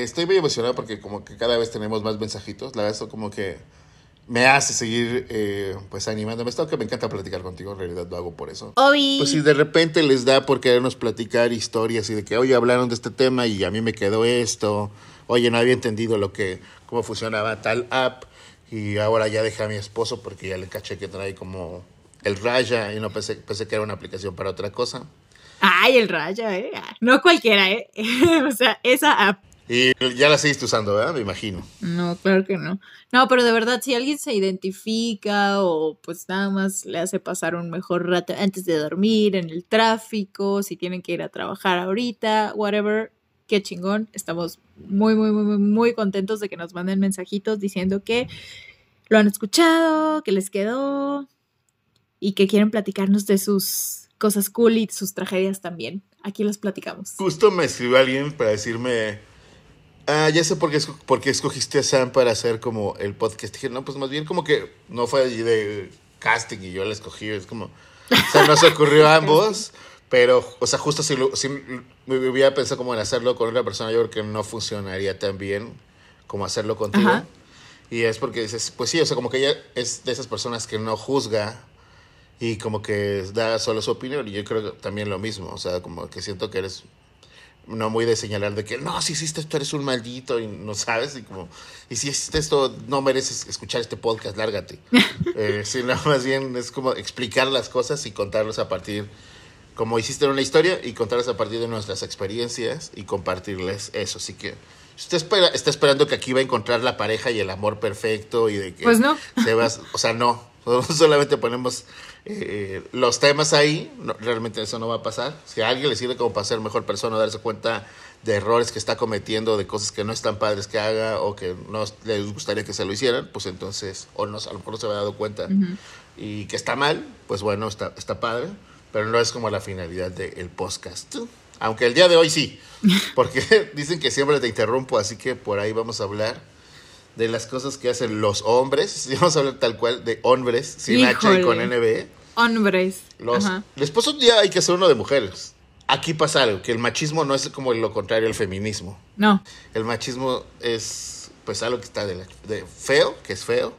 estoy muy emocionado porque como que cada vez tenemos más mensajitos. La verdad, eso como que me hace seguir eh, pues animándome. Esto que me encanta platicar contigo, en realidad lo hago por eso. Obi. Pues si de repente les da por querernos platicar historias y de que, oye, hablaron de este tema y a mí me quedó esto, oye, no había entendido lo que, cómo funcionaba tal app y ahora ya dejé a mi esposo porque ya le caché que trae como el Raya y no pensé, pensé que era una aplicación para otra cosa. Ay, el Raya, ¿eh? No cualquiera, ¿eh? o sea, esa app. Y ya la seguiste usando, ¿verdad? Me imagino. No, claro que no. No, pero de verdad, si alguien se identifica o pues nada más le hace pasar un mejor rato antes de dormir, en el tráfico, si tienen que ir a trabajar ahorita, whatever, qué chingón. Estamos muy, muy, muy, muy, muy contentos de que nos manden mensajitos diciendo que lo han escuchado, que les quedó y que quieren platicarnos de sus cosas cool y sus tragedias también. Aquí los platicamos. Justo me escribió alguien para decirme, ah, ya sé por qué, esco- por qué escogiste a Sam para hacer como el podcast. Dije, no, pues más bien como que no fue allí de casting y yo la escogí. Es como, o sea, nos ocurrió a ambos, pero, o sea, justo si, lo- si me hubiera pensado como en hacerlo con otra persona, yo creo que no funcionaría tan bien como hacerlo contigo. Ajá. Y es porque dices, pues sí, o sea, como que ella es de esas personas que no juzga y como que da solo su opinión. Y yo creo que también lo mismo, o sea, como que siento que eres no muy de señalar de que no, si hiciste esto eres un maldito y no sabes, y como, y si hiciste esto no mereces escuchar este podcast, lárgate. eh, sino más bien es como explicar las cosas y contarlos a partir, como hiciste una historia, y contarlas a partir de nuestras experiencias y compartirles eso. Así que si usted espera, está esperando que aquí va a encontrar la pareja y el amor perfecto y de que Pues no. se va, o sea, no, solamente ponemos eh, los temas ahí, no, realmente eso no va a pasar. Si a alguien le sirve como para ser mejor persona, darse cuenta de errores que está cometiendo, de cosas que no están padres que haga o que no les gustaría que se lo hicieran, pues entonces, o no, a lo mejor no se había dado cuenta y que está mal, pues bueno, está, está padre, pero no es como la finalidad del podcast. Aunque el día de hoy sí, porque dicen que siempre te interrumpo, así que por ahí vamos a hablar de las cosas que hacen los hombres. Y vamos a hablar tal cual de hombres, sin H y con Híjole. NB. Hombres. Los, Ajá. después un día hay que hacer uno de mujeres. Aquí pasa algo, que el machismo no es como lo contrario al feminismo. No. El machismo es pues algo que está de, la- de feo, que es feo.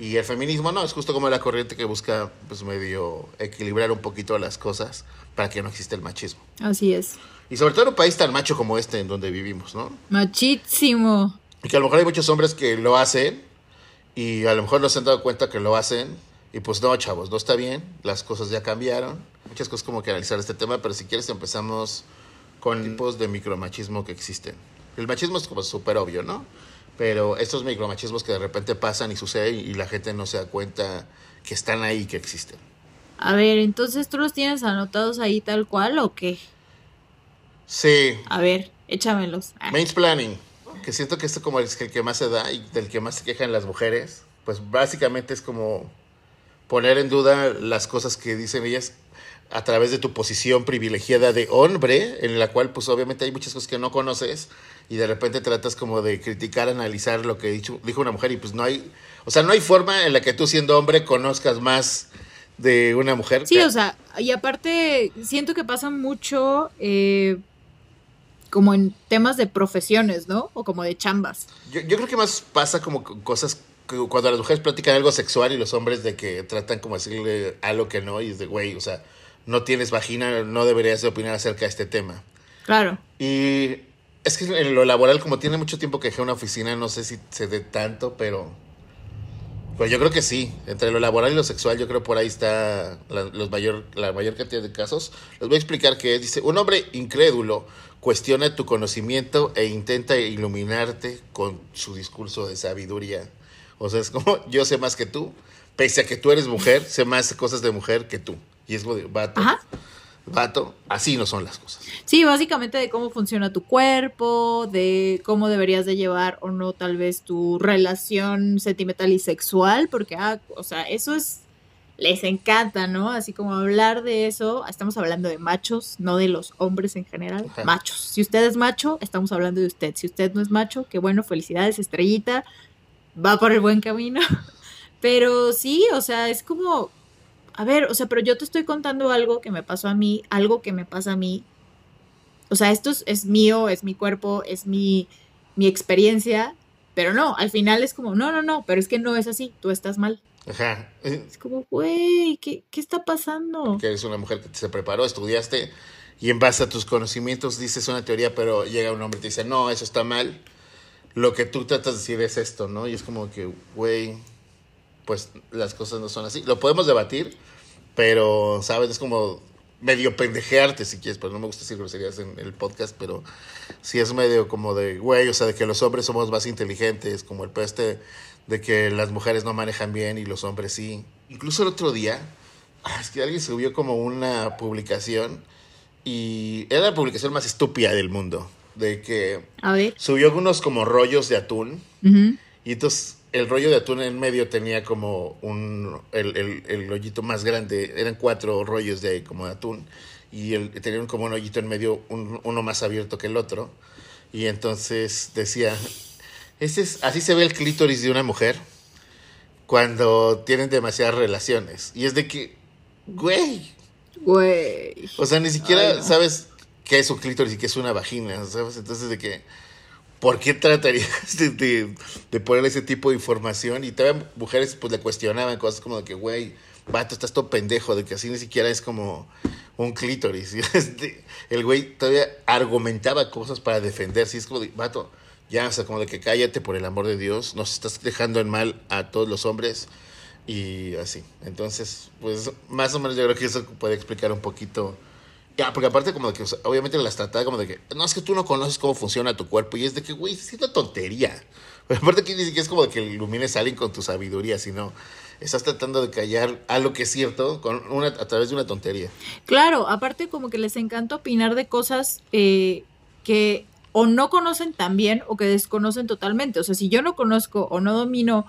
Y el feminismo no, es justo como la corriente que busca pues medio equilibrar un poquito las cosas para que no exista el machismo. Así es. Y sobre todo en un país tan macho como este en donde vivimos, ¿no? Machísimo. Y que a lo mejor hay muchos hombres que lo hacen y a lo mejor no se han dado cuenta que lo hacen. Y pues no, chavos, no está bien, las cosas ya cambiaron. Muchas cosas como que analizar este tema, pero si quieres empezamos con tipos de micromachismo que existen. El machismo es como súper obvio, ¿no? Pero estos micromachismos que de repente pasan y suceden y la gente no se da cuenta que están ahí que existen. A ver, entonces tú los tienes anotados ahí tal cual o qué? Sí, A ver, échamelos. Ah, Planning, que siento que esto como es el que más se da y del que más se quejan las mujeres, pues básicamente es como poner en duda las cosas que dicen ellas a través de tu posición privilegiada de hombre, en la cual pues obviamente hay muchas cosas que no conoces y de repente tratas como de criticar, analizar lo que dicho, dijo una mujer y pues no hay, o sea, no hay forma en la que tú siendo hombre conozcas más de una mujer. Sí, que- o sea, y aparte siento que pasa mucho eh, como en temas de profesiones, ¿no? O como de chambas. Yo, yo creo que más pasa como con cosas que cuando las mujeres platican algo sexual y los hombres de que tratan como decirle algo que no y es de güey, o sea, no tienes vagina, no deberías de opinar acerca de este tema. Claro. Y es que en lo laboral, como tiene mucho tiempo que dejé una oficina, no sé si se dé tanto, pero. Pues yo creo que sí. Entre lo laboral y lo sexual, yo creo por ahí está la, los mayor, la mayor cantidad de casos. Les voy a explicar qué es. Dice: Un hombre incrédulo cuestiona tu conocimiento e intenta iluminarte con su discurso de sabiduría. O sea, es como yo sé más que tú, pese a que tú eres mujer, sé más cosas de mujer que tú. Y es como de vato. Ajá. Vato, así no son las cosas. Sí, básicamente de cómo funciona tu cuerpo, de cómo deberías de llevar o no tal vez tu relación sentimental y sexual, porque, ah, o sea, eso es, les encanta, ¿no? Así como hablar de eso, estamos hablando de machos, no de los hombres en general, Ajá. machos. Si usted es macho, estamos hablando de usted. Si usted no es macho, qué bueno, felicidades, estrellita, va por el buen camino. Pero sí, o sea, es como, a ver, o sea, pero yo te estoy contando algo que me pasó a mí, algo que me pasa a mí. O sea, esto es, es mío, es mi cuerpo, es mi mi experiencia, pero no, al final es como, no, no, no, pero es que no es así, tú estás mal. Ajá. Es como, güey, ¿qué, ¿qué, está pasando? Que eres una mujer que se preparó, estudiaste y en base a tus conocimientos dices una teoría, pero llega un hombre y te dice, no, eso está mal. Lo que tú tratas de decir es esto, ¿no? Y es como que, güey, pues las cosas no son así. Lo podemos debatir, pero, ¿sabes? Es como medio pendejearte si quieres, pero no me gusta decir groserías en el podcast, pero sí es medio como de, güey, o sea, de que los hombres somos más inteligentes, como el peste de que las mujeres no manejan bien y los hombres sí. Incluso el otro día, ah, es que alguien subió como una publicación y era la publicación más estúpida del mundo, de que A ver. subió unos como rollos de atún y entonces el rollo de atún en medio tenía como un, el, el, el hoyito más grande, eran cuatro rollos de como de atún y el, tenían como un hoyito en medio, un, uno más abierto que el otro. Y entonces decía, ese es, así se ve el clítoris de una mujer cuando tienen demasiadas relaciones. Y es de que, güey. Güey. O sea, ni siquiera Ay, no. sabes qué es un clítoris y qué es una vagina, ¿sabes? Entonces de que, ¿por qué tratarías de, de, de poner ese tipo de información? Y todavía mujeres pues le cuestionaban cosas como de que, güey, vato, estás todo pendejo, de que así ni siquiera es como un clítoris. Y este, el güey todavía argumentaba cosas para defenderse. Y es como de, vato, ya, o sea, como de que cállate por el amor de Dios, nos estás dejando en mal a todos los hombres y así. Entonces, pues más o menos yo creo que eso puede explicar un poquito. Ya, porque aparte como de que obviamente las trataba como de que, no, es que tú no conoces cómo funciona tu cuerpo y es de que, güey, es una tontería. Pero aparte que ni siquiera es como de que ilumines a alguien con tu sabiduría, sino estás tratando de callar algo que es cierto con una, a través de una tontería. Claro, aparte como que les encanta opinar de cosas eh, que o no conocen tan bien o que desconocen totalmente. O sea, si yo no conozco o no domino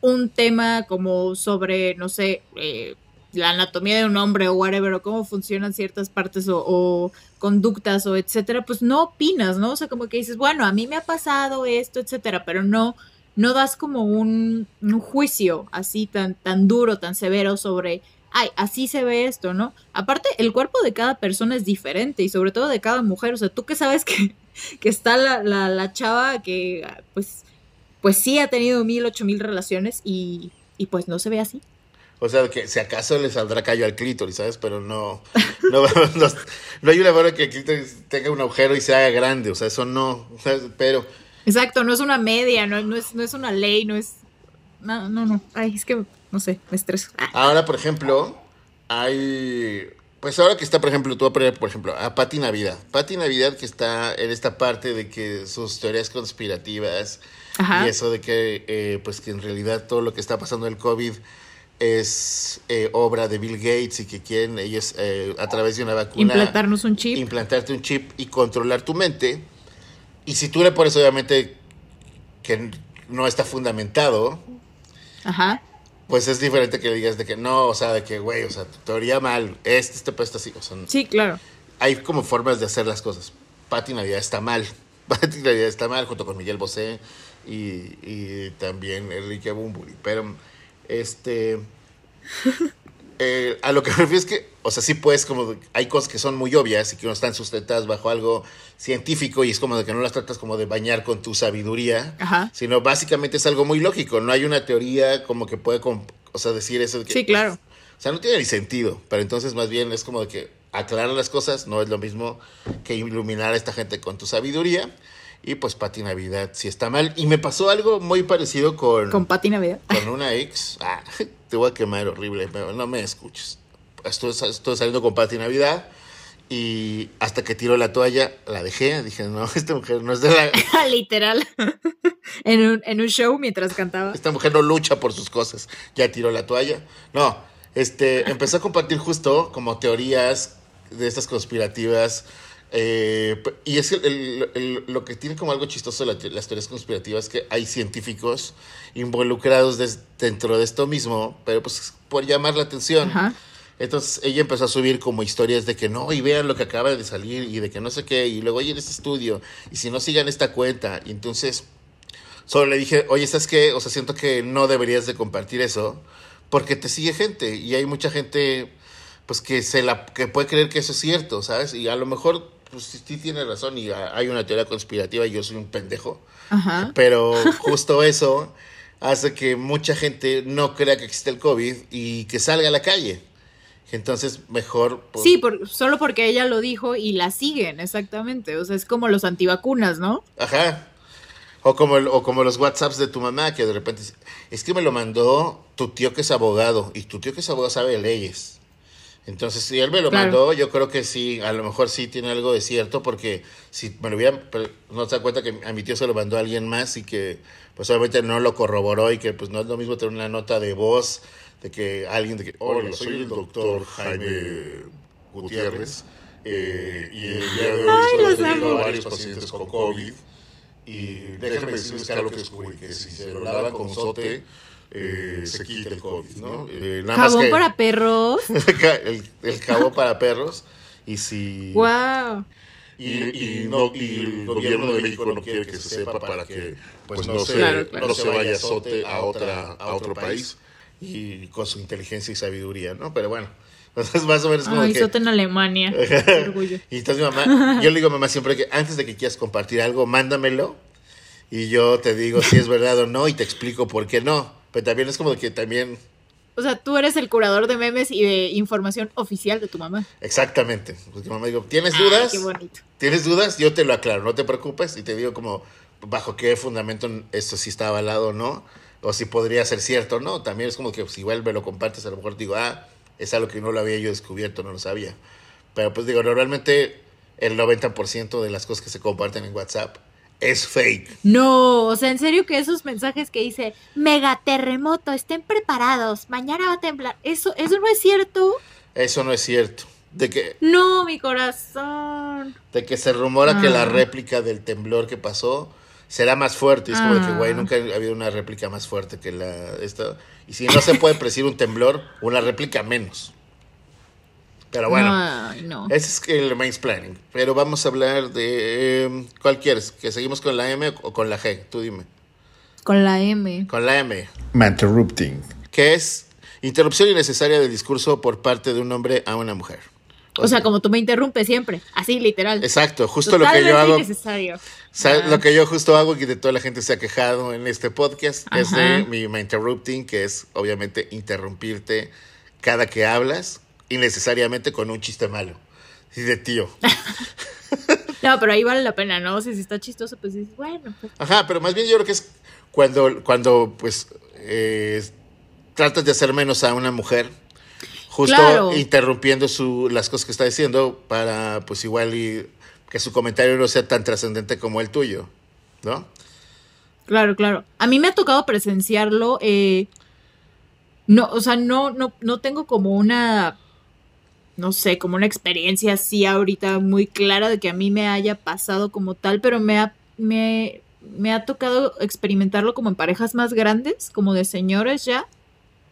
un tema como sobre, no sé, eh, la anatomía de un hombre o whatever, o cómo funcionan ciertas partes o, conductas o etcétera, pues no opinas, ¿no? O sea, como que dices, bueno, a mí me ha pasado esto, etcétera, pero no, no das como un, un juicio así tan, tan duro, tan severo sobre ay, así se ve esto, ¿no? Aparte, el cuerpo de cada persona es diferente y sobre todo de cada mujer. O sea, tú que sabes que, que está la, la, la, chava que, pues, pues sí ha tenido mil, ocho mil relaciones y, y pues no se ve así. O sea, que si acaso le saldrá callo al clítoris, ¿sabes? Pero no, no, no, no hay una forma que el clítoris tenga un agujero y se haga grande, o sea, eso no, ¿sabes? pero... Exacto, no es una media, no, no, es, no es una ley, no es... No, no, no, ay, es que, no sé, me estreso. Ah. Ahora, por ejemplo, hay... Pues ahora que está, por ejemplo, tú vas a poner, por ejemplo, a Patti Navidad. Patti Navidad que está en esta parte de que sus teorías conspirativas Ajá. y eso de que, eh, pues que en realidad todo lo que está pasando del COVID es eh, obra de Bill Gates y que quieren ellos eh, a través de una vacuna implantarnos un chip, implantarte un chip y controlar tu mente. Y si tú le pones obviamente que no está fundamentado, Ajá. Pues es diferente que le digas de que no, o sea, de que güey, o sea, tu teoría mal, este, este puesto así, o sea, sí, claro. Hay como formas de hacer las cosas. Pati Navidad está mal. Pati Navidad está mal junto con Miguel Bosé y, y también Enrique Bumburi. Pero este. Eh, a lo que me refiero es que, o sea, sí puedes, como, hay cosas que son muy obvias y que no están sustentadas bajo algo científico y es como de que no las tratas como de bañar con tu sabiduría, Ajá. sino básicamente es algo muy lógico. No hay una teoría como que puede, o sea, decir eso. Que, sí, claro. O sea, no tiene ni sentido, pero entonces más bien es como de que aclarar las cosas no es lo mismo que iluminar a esta gente con tu sabiduría. Y pues Pati Navidad sí está mal. Y me pasó algo muy parecido con... Con Pati Navidad. Con una ex. Ah, te voy a quemar horrible, pero no me escuches. Estoy, estoy saliendo con Pati Navidad y hasta que tiró la toalla la dejé. Dije, no, esta mujer no es de la... Literal. en, un, en un show mientras cantaba. Esta mujer no lucha por sus cosas. Ya tiró la toalla. No, este, empezó a compartir justo como teorías de estas conspirativas. Eh, y es el, el, el, lo que tiene como algo chistoso la, las teorías conspirativas que hay científicos involucrados des, dentro de esto mismo, pero pues por llamar la atención. Ajá. Entonces ella empezó a subir como historias de que no, y vean lo que acaba de salir, y de que no sé qué, y luego oye en este estudio, y si no sigan esta cuenta, y entonces solo le dije, oye, ¿sabes qué? O sea, siento que no deberías de compartir eso, porque te sigue gente, y hay mucha gente, pues que se la, que puede creer que eso es cierto, ¿sabes? Y a lo mejor pues sí tiene razón y hay una teoría conspirativa y yo soy un pendejo. Ajá. Pero justo eso hace que mucha gente no crea que existe el COVID y que salga a la calle. Entonces, mejor. Pues, sí, por, solo porque ella lo dijo y la siguen, exactamente. O sea, es como los antivacunas, ¿no? Ajá. O como, o como los WhatsApps de tu mamá, que de repente es que me lo mandó tu tío que es abogado, y tu tío que es abogado sabe leyes. Entonces, si él me lo mandó, yo creo que sí, a lo mejor sí tiene algo de cierto, porque si me lo hubiera, no se da cuenta que a mi tío se lo mandó a alguien más y que pues obviamente no lo corroboró y que pues no es lo mismo tener una nota de voz de que alguien de que, hola, soy el doctor Jaime Gutiérrez eh, y el día de hoy estoy a varios pacientes con COVID y déjenme decirles que algo que descubrí, que si se lo lavan con sote eh, se quita el COVID, ¿no? Eh, ¿Jabón para perros? el, el jabón para perros. Y si... ¡Wow! Y, no, y el gobierno de México no quiere que se sepa para que pues no, se, no se vaya azote a, otra, a otro país y con su inteligencia y sabiduría, ¿no? Pero bueno, entonces más o menos como Ay, que... en Alemania. y entonces mi mamá, yo le digo a mamá siempre que antes de que quieras compartir algo, mándamelo y yo te digo si es verdad o no y te explico por qué no. Pero también es como que también... O sea, tú eres el curador de memes y de información oficial de tu mamá. Exactamente. Porque mamá digo, ¿tienes dudas? qué bonito. ¿Tienes dudas? Yo te lo aclaro, no te preocupes. Y te digo como, bajo qué fundamento esto sí está avalado o no. O si podría ser cierto o no. También es como que si igual me lo compartes, a lo mejor digo, ah, es algo que no lo había yo descubierto, no lo sabía. Pero pues digo, normalmente el 90% de las cosas que se comparten en WhatsApp es fake. No, o sea, en serio que esos mensajes que dice mega terremoto, estén preparados, mañana va a temblar, eso, eso no es cierto. Eso no es cierto. De que. No, mi corazón. De que se rumora que la ah. réplica del temblor que pasó será más fuerte. es como de que, güey, ah. nunca ha habido una réplica más fuerte que la esta. Y si no se puede predecir un temblor, una réplica menos. Pero bueno, ese es el planning. Pero vamos a hablar de. ¿Cuál quieres? ¿Que seguimos con la M o con la G? Tú dime. Con la M. Con la M. Interrupting. Que es interrupción innecesaria del discurso por parte de un hombre a una mujer. O, sea, como tú me interrumpes siempre, así literal. Exacto, justo lo que yo hago. Innecesario. Lo que yo justo hago y de toda la gente se ha quejado en este podcast es de mi interrupting, que es obviamente interrumpirte cada que hablas innecesariamente con un chiste malo. Sí, de tío. no, pero ahí vale la pena, ¿no? si está chistoso, pues dices, bueno. Pues. Ajá, pero más bien yo creo que es cuando, cuando pues, eh, tratas de hacer menos a una mujer, justo interrumpiendo su, las cosas que está diciendo para, pues, igual y que su comentario no sea tan trascendente como el tuyo, ¿no? Claro, claro. A mí me ha tocado presenciarlo. Eh, no, o sea, no, no, no tengo como una no sé, como una experiencia así ahorita muy clara de que a mí me haya pasado como tal, pero me ha, me, me ha tocado experimentarlo como en parejas más grandes, como de señores ya,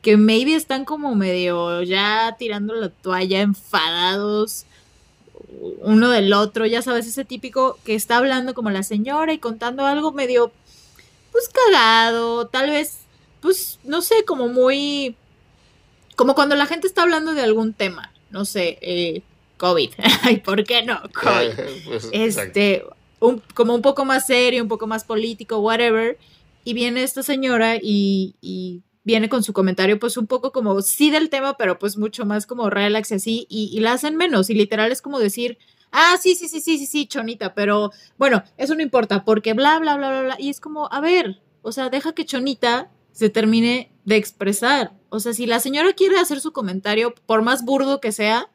que maybe están como medio ya tirando la toalla, enfadados uno del otro, ya sabes, ese típico que está hablando como la señora y contando algo medio, pues cagado, tal vez, pues, no sé, como muy, como cuando la gente está hablando de algún tema, no sé, eh, COVID. Ay, ¿por qué no? COVID. Pues, este, un, como un poco más serio, un poco más político, whatever. Y viene esta señora y, y, viene con su comentario, pues un poco como sí del tema, pero pues mucho más como relax y así, y, y la hacen menos. Y literal es como decir, ah, sí, sí, sí, sí, sí, sí, chonita, pero bueno, eso no importa, porque bla, bla, bla, bla, bla. Y es como, a ver, o sea, deja que chonita se termine de expresar. O sea, si la señora quiere hacer su comentario, por más burdo que sea,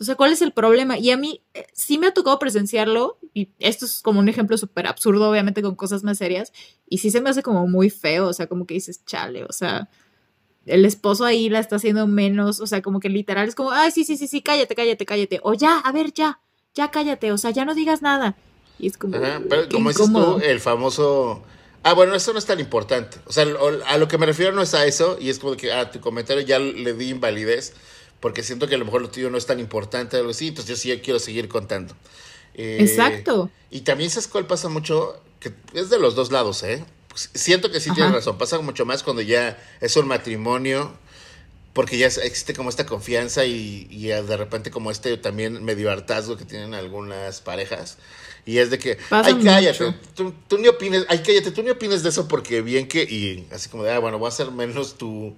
o sea, ¿cuál es el problema? Y a mí eh, sí me ha tocado presenciarlo, y esto es como un ejemplo súper absurdo, obviamente con cosas más serias, y sí se me hace como muy feo, o sea, como que dices, chale, o sea, el esposo ahí la está haciendo menos, o sea, como que literal es como, ay, sí, sí, sí, sí, cállate, cállate, cállate, o ya, a ver, ya, ya cállate, o sea, ya no digas nada. Y es como... pero como dices tú, el famoso Ah, bueno, eso no es tan importante. O sea, a lo que me refiero no es a eso, y es como que a ah, tu comentario ya le di invalidez, porque siento que a lo mejor lo tuyo no es tan importante, algo así, entonces yo sí quiero seguir contando. Eh, Exacto. Y también sabes cuál pasa mucho, que es de los dos lados, ¿eh? Pues, siento que sí tienes razón, pasa mucho más cuando ya es un matrimonio porque ya existe como esta confianza y, y, de repente como este también medio hartazgo que tienen algunas parejas. Y es de que, ay, cállate, tú, tú, ni opines, ay, cállate, tú ni opines de eso porque bien que, y así como de, ah, bueno, voy a hacer menos tu,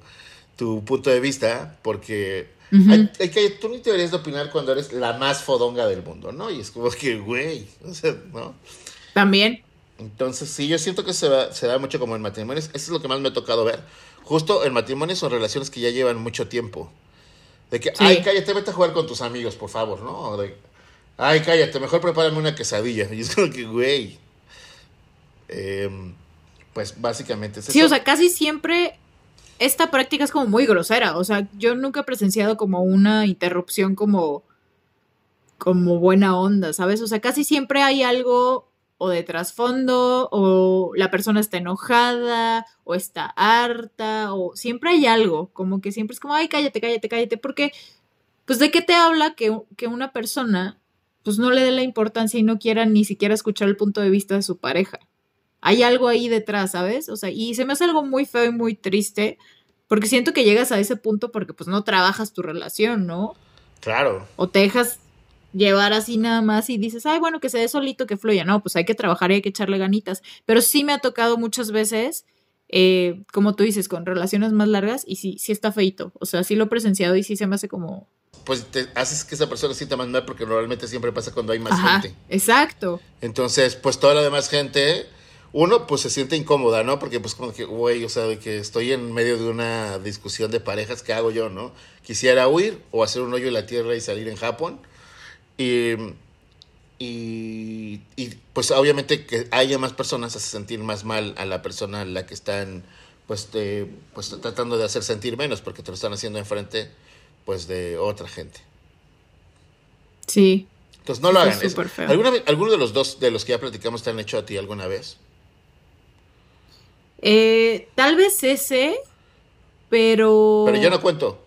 tu punto de vista porque hay, que, tú ni te deberías de opinar cuando eres la más fodonga del mundo, ¿no? Y es como que, güey, o sea, ¿no? También. Entonces, sí, yo siento que se, va, se da mucho como en matrimonios. Eso es lo que más me ha tocado ver. Justo en matrimonios son relaciones que ya llevan mucho tiempo. De que, ay, cállate, vete a jugar con tus amigos, por favor, ¿no? De, ay, cállate, mejor prepárame una quesadilla. Y es como que, güey. Em, pues básicamente es Sí, o sea, casi siempre esta práctica es como muy grosera. O sea, yo nunca he presenciado como una interrupción como, como buena onda, ¿sabes? O sea, casi siempre hay algo o de trasfondo, o la persona está enojada, o está harta, o siempre hay algo, como que siempre es como, ay, cállate, cállate, cállate, porque, pues, ¿de qué te habla que, que una persona, pues, no le dé la importancia y no quiera ni siquiera escuchar el punto de vista de su pareja? hay algo ahí detrás, ¿sabes? O sea, y se me hace algo muy feo y muy triste, porque siento que llegas a ese punto porque pues no trabajas tu relación, ¿no? Claro. O te dejas llevar así nada más y dices, ay, bueno, que se dé solito, que fluya. No, pues hay que trabajar y hay que echarle ganitas. Pero sí me ha tocado muchas veces, eh, como tú dices, con relaciones más largas y sí, sí está feito. O sea, sí lo he presenciado y sí se me hace como... Pues te haces que esa persona sienta más mal porque normalmente siempre pasa cuando hay más gente. Exacto. Entonces, pues toda la demás gente uno pues se siente incómoda, ¿no? Porque pues como que, güey, o sea, de que estoy en medio de una discusión de parejas, ¿qué hago yo, no? Quisiera huir o hacer un hoyo en la tierra y salir en Japón. Y, y, pues obviamente que haya más personas hace sentir más mal a la persona a la que están pues, pues tratando de hacer sentir menos porque te lo están haciendo enfrente pues de otra gente. Sí. Entonces no lo hagan. Es, ¿alguna, ¿Alguno de los dos de los que ya platicamos te han hecho a ti alguna vez? Eh, tal vez ese, pero... Pero yo no cuento.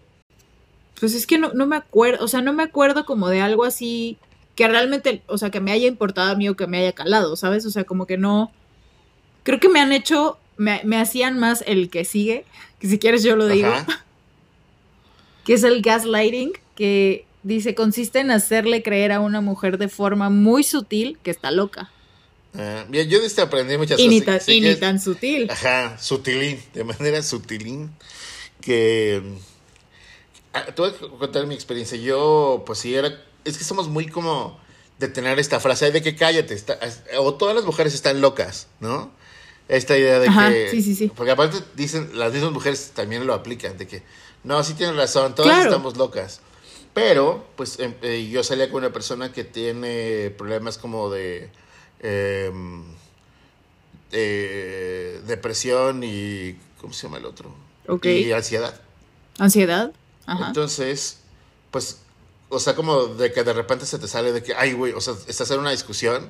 Pues es que no, no me acuerdo, o sea, no me acuerdo como de algo así que realmente, o sea, que me haya importado a mí o que me haya calado, ¿sabes? O sea, como que no... Creo que me han hecho, me, hacían más el que sigue, que si quieres yo lo digo, que es el gaslighting, que dice, consiste en hacerle creer a una mujer de forma muy sutil que está loca. Ah, bien, yo de este aprendí muchas y cosas. Ni y ni tan sutil. Ajá, sutilín, de manera sutilín. Que. Ah, te voy a contar mi experiencia. Yo, pues sí, era. Es que somos muy como de tener esta frase de que cállate. Está, o todas las mujeres están locas, ¿no? Esta idea de que. Sí, sí, sí. Porque aparte dicen, las mismas mujeres también lo aplican, de que. No, sí tienen razón, todas estamos locas. Pero, pues em, eh, yo salía con una persona que tiene problemas como de Em, eh, depresión y. ¿Cómo se llama el otro? Y ansiedad. ¿Ansiedad? Entonces, pues, o sea, como de que de repente se te sale de que, ay, güey, o sea, estás en una discusión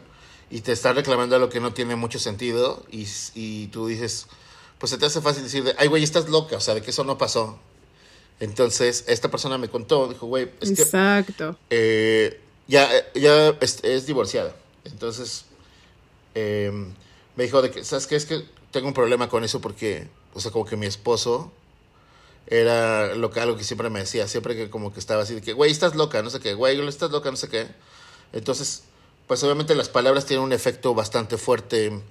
y te estás reclamando algo que no tiene mucho sentido y, y tú dices, pues se te hace fácil decir, de, ay, güey, estás loca, o sea, de que eso no pasó. Entonces, esta persona me contó, dijo, güey, es Exacto. Eh, ya, ya es, divorciada. Entonces, Em, me dijo de que, ¿sabes qué? Es que tengo un problema con eso porque, o sea, como que mi esposo era lo que, algo que siempre me decía, siempre que como que estaba así de que, güey, estás loca, no sé qué, güey, estás loca, no sé qué. Entonces, pues obviamente las palabras tienen un efecto bastante fuerte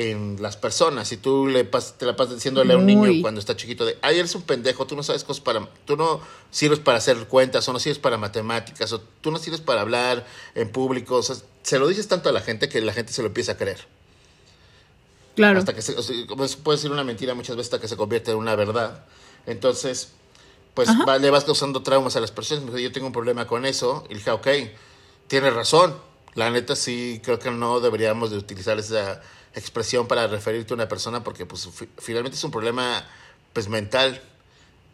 en las personas. Si tú le te la pasas diciéndole a un niño cuando está chiquito de, ay, eres un pendejo, tú no sabes cosas para, tú no sirves para hacer cuentas, o no sirves para matemáticas, o tú no sirves para hablar en público, o sea, se lo dices tanto a la gente que la gente se lo empieza a creer. Claro. Hasta que se, puede ser una mentira muchas veces hasta que se convierte en una verdad. Entonces, pues le vas causando traumas a las personas. Me dijo, yo tengo un problema con eso. Y dije, ok, tienes razón. La neta sí creo que no deberíamos de utilizar esa expresión para referirte a una persona porque pues finalmente es un problema pues mental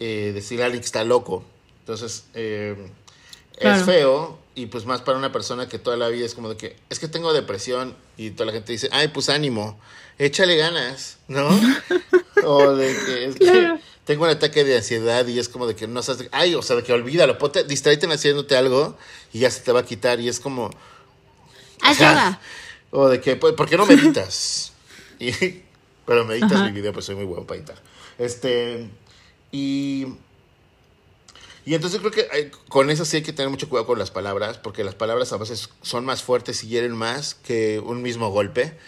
eh, decir alguien que está loco. Entonces, eh, es feo y pues más para una persona que toda la vida es como de que es que tengo depresión y toda la gente dice, ay, pues ánimo, échale ganas, ¿no? o de que es que tengo un ataque de ansiedad y es como de que no sabes, ay, o sea, de que olvídalo, ponte, distráete haciéndote algo y ya se te va a quitar y es como... Ayuda. O de que, pues, ¿por qué no meditas? y, pero meditas mi video, pues soy muy bueno para editar. Este, y Y entonces creo que con eso sí hay que tener mucho cuidado con las palabras, porque las palabras a veces son más fuertes y hieren más que un mismo golpe.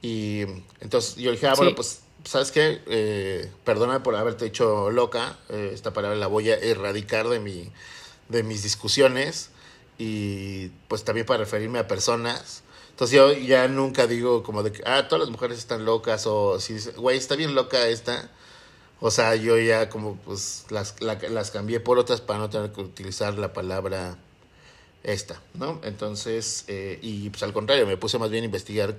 Y entonces yo dije, ah, bueno, pues, ¿sabes qué? Eh, perdóname por haberte dicho loca, eh, esta palabra la voy a erradicar de, mi, de mis discusiones y pues también para referirme a personas. Entonces yo ya nunca digo como de que, ah, todas las mujeres están locas o si, güey, está bien loca esta o sea, yo ya como pues las, las cambié por otras para no tener que utilizar la palabra esta, ¿no? Entonces, eh, y pues al contrario, me puse más bien a investigar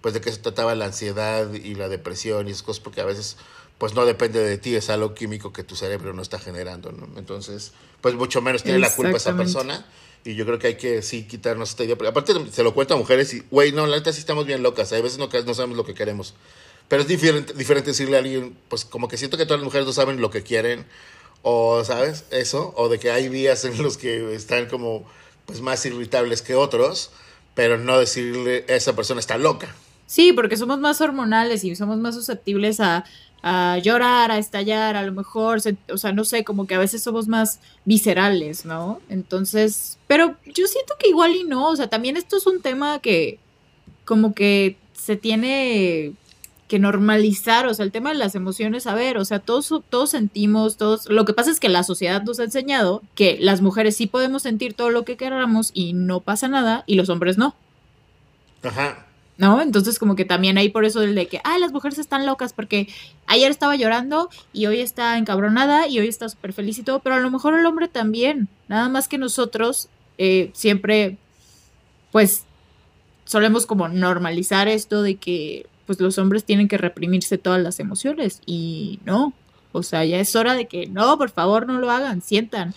pues de qué se trataba la ansiedad y la depresión y esas cosas, porque a veces pues no depende de ti, es algo químico que tu cerebro no está generando, ¿no? Entonces, pues mucho menos tiene la culpa esa persona. Y yo creo que hay que sí quitarnos esta idea. Porque aparte se lo cuento a mujeres y, güey, no, la neta sí estamos bien locas. Hay veces no, no sabemos lo que queremos. Pero es diferente, diferente decirle a alguien, pues como que siento que todas las mujeres no saben lo que quieren, o, ¿sabes? Eso, o de que hay días en los que están como, pues más irritables que otros, pero no decirle, esa persona está loca. Sí, porque somos más hormonales y somos más susceptibles a, a llorar, a estallar, a lo mejor, o sea, no sé, como que a veces somos más viscerales, ¿no? Entonces, pero yo siento que igual y no, o sea, también esto es un tema que como que se tiene que normalizar, o sea, el tema de las emociones, a ver, o sea, todos, todos sentimos, todos, lo que pasa es que la sociedad nos ha enseñado que las mujeres sí podemos sentir todo lo que queramos y no pasa nada, y los hombres no. Ajá. ¿No? Entonces como que también hay por eso el de que, ay, las mujeres están locas porque ayer estaba llorando y hoy está encabronada y hoy está súper feliz y todo, pero a lo mejor el hombre también, nada más que nosotros eh, siempre, pues, solemos como normalizar esto de que pues los hombres tienen que reprimirse todas las emociones y no, o sea, ya es hora de que no, por favor no lo hagan, sientan.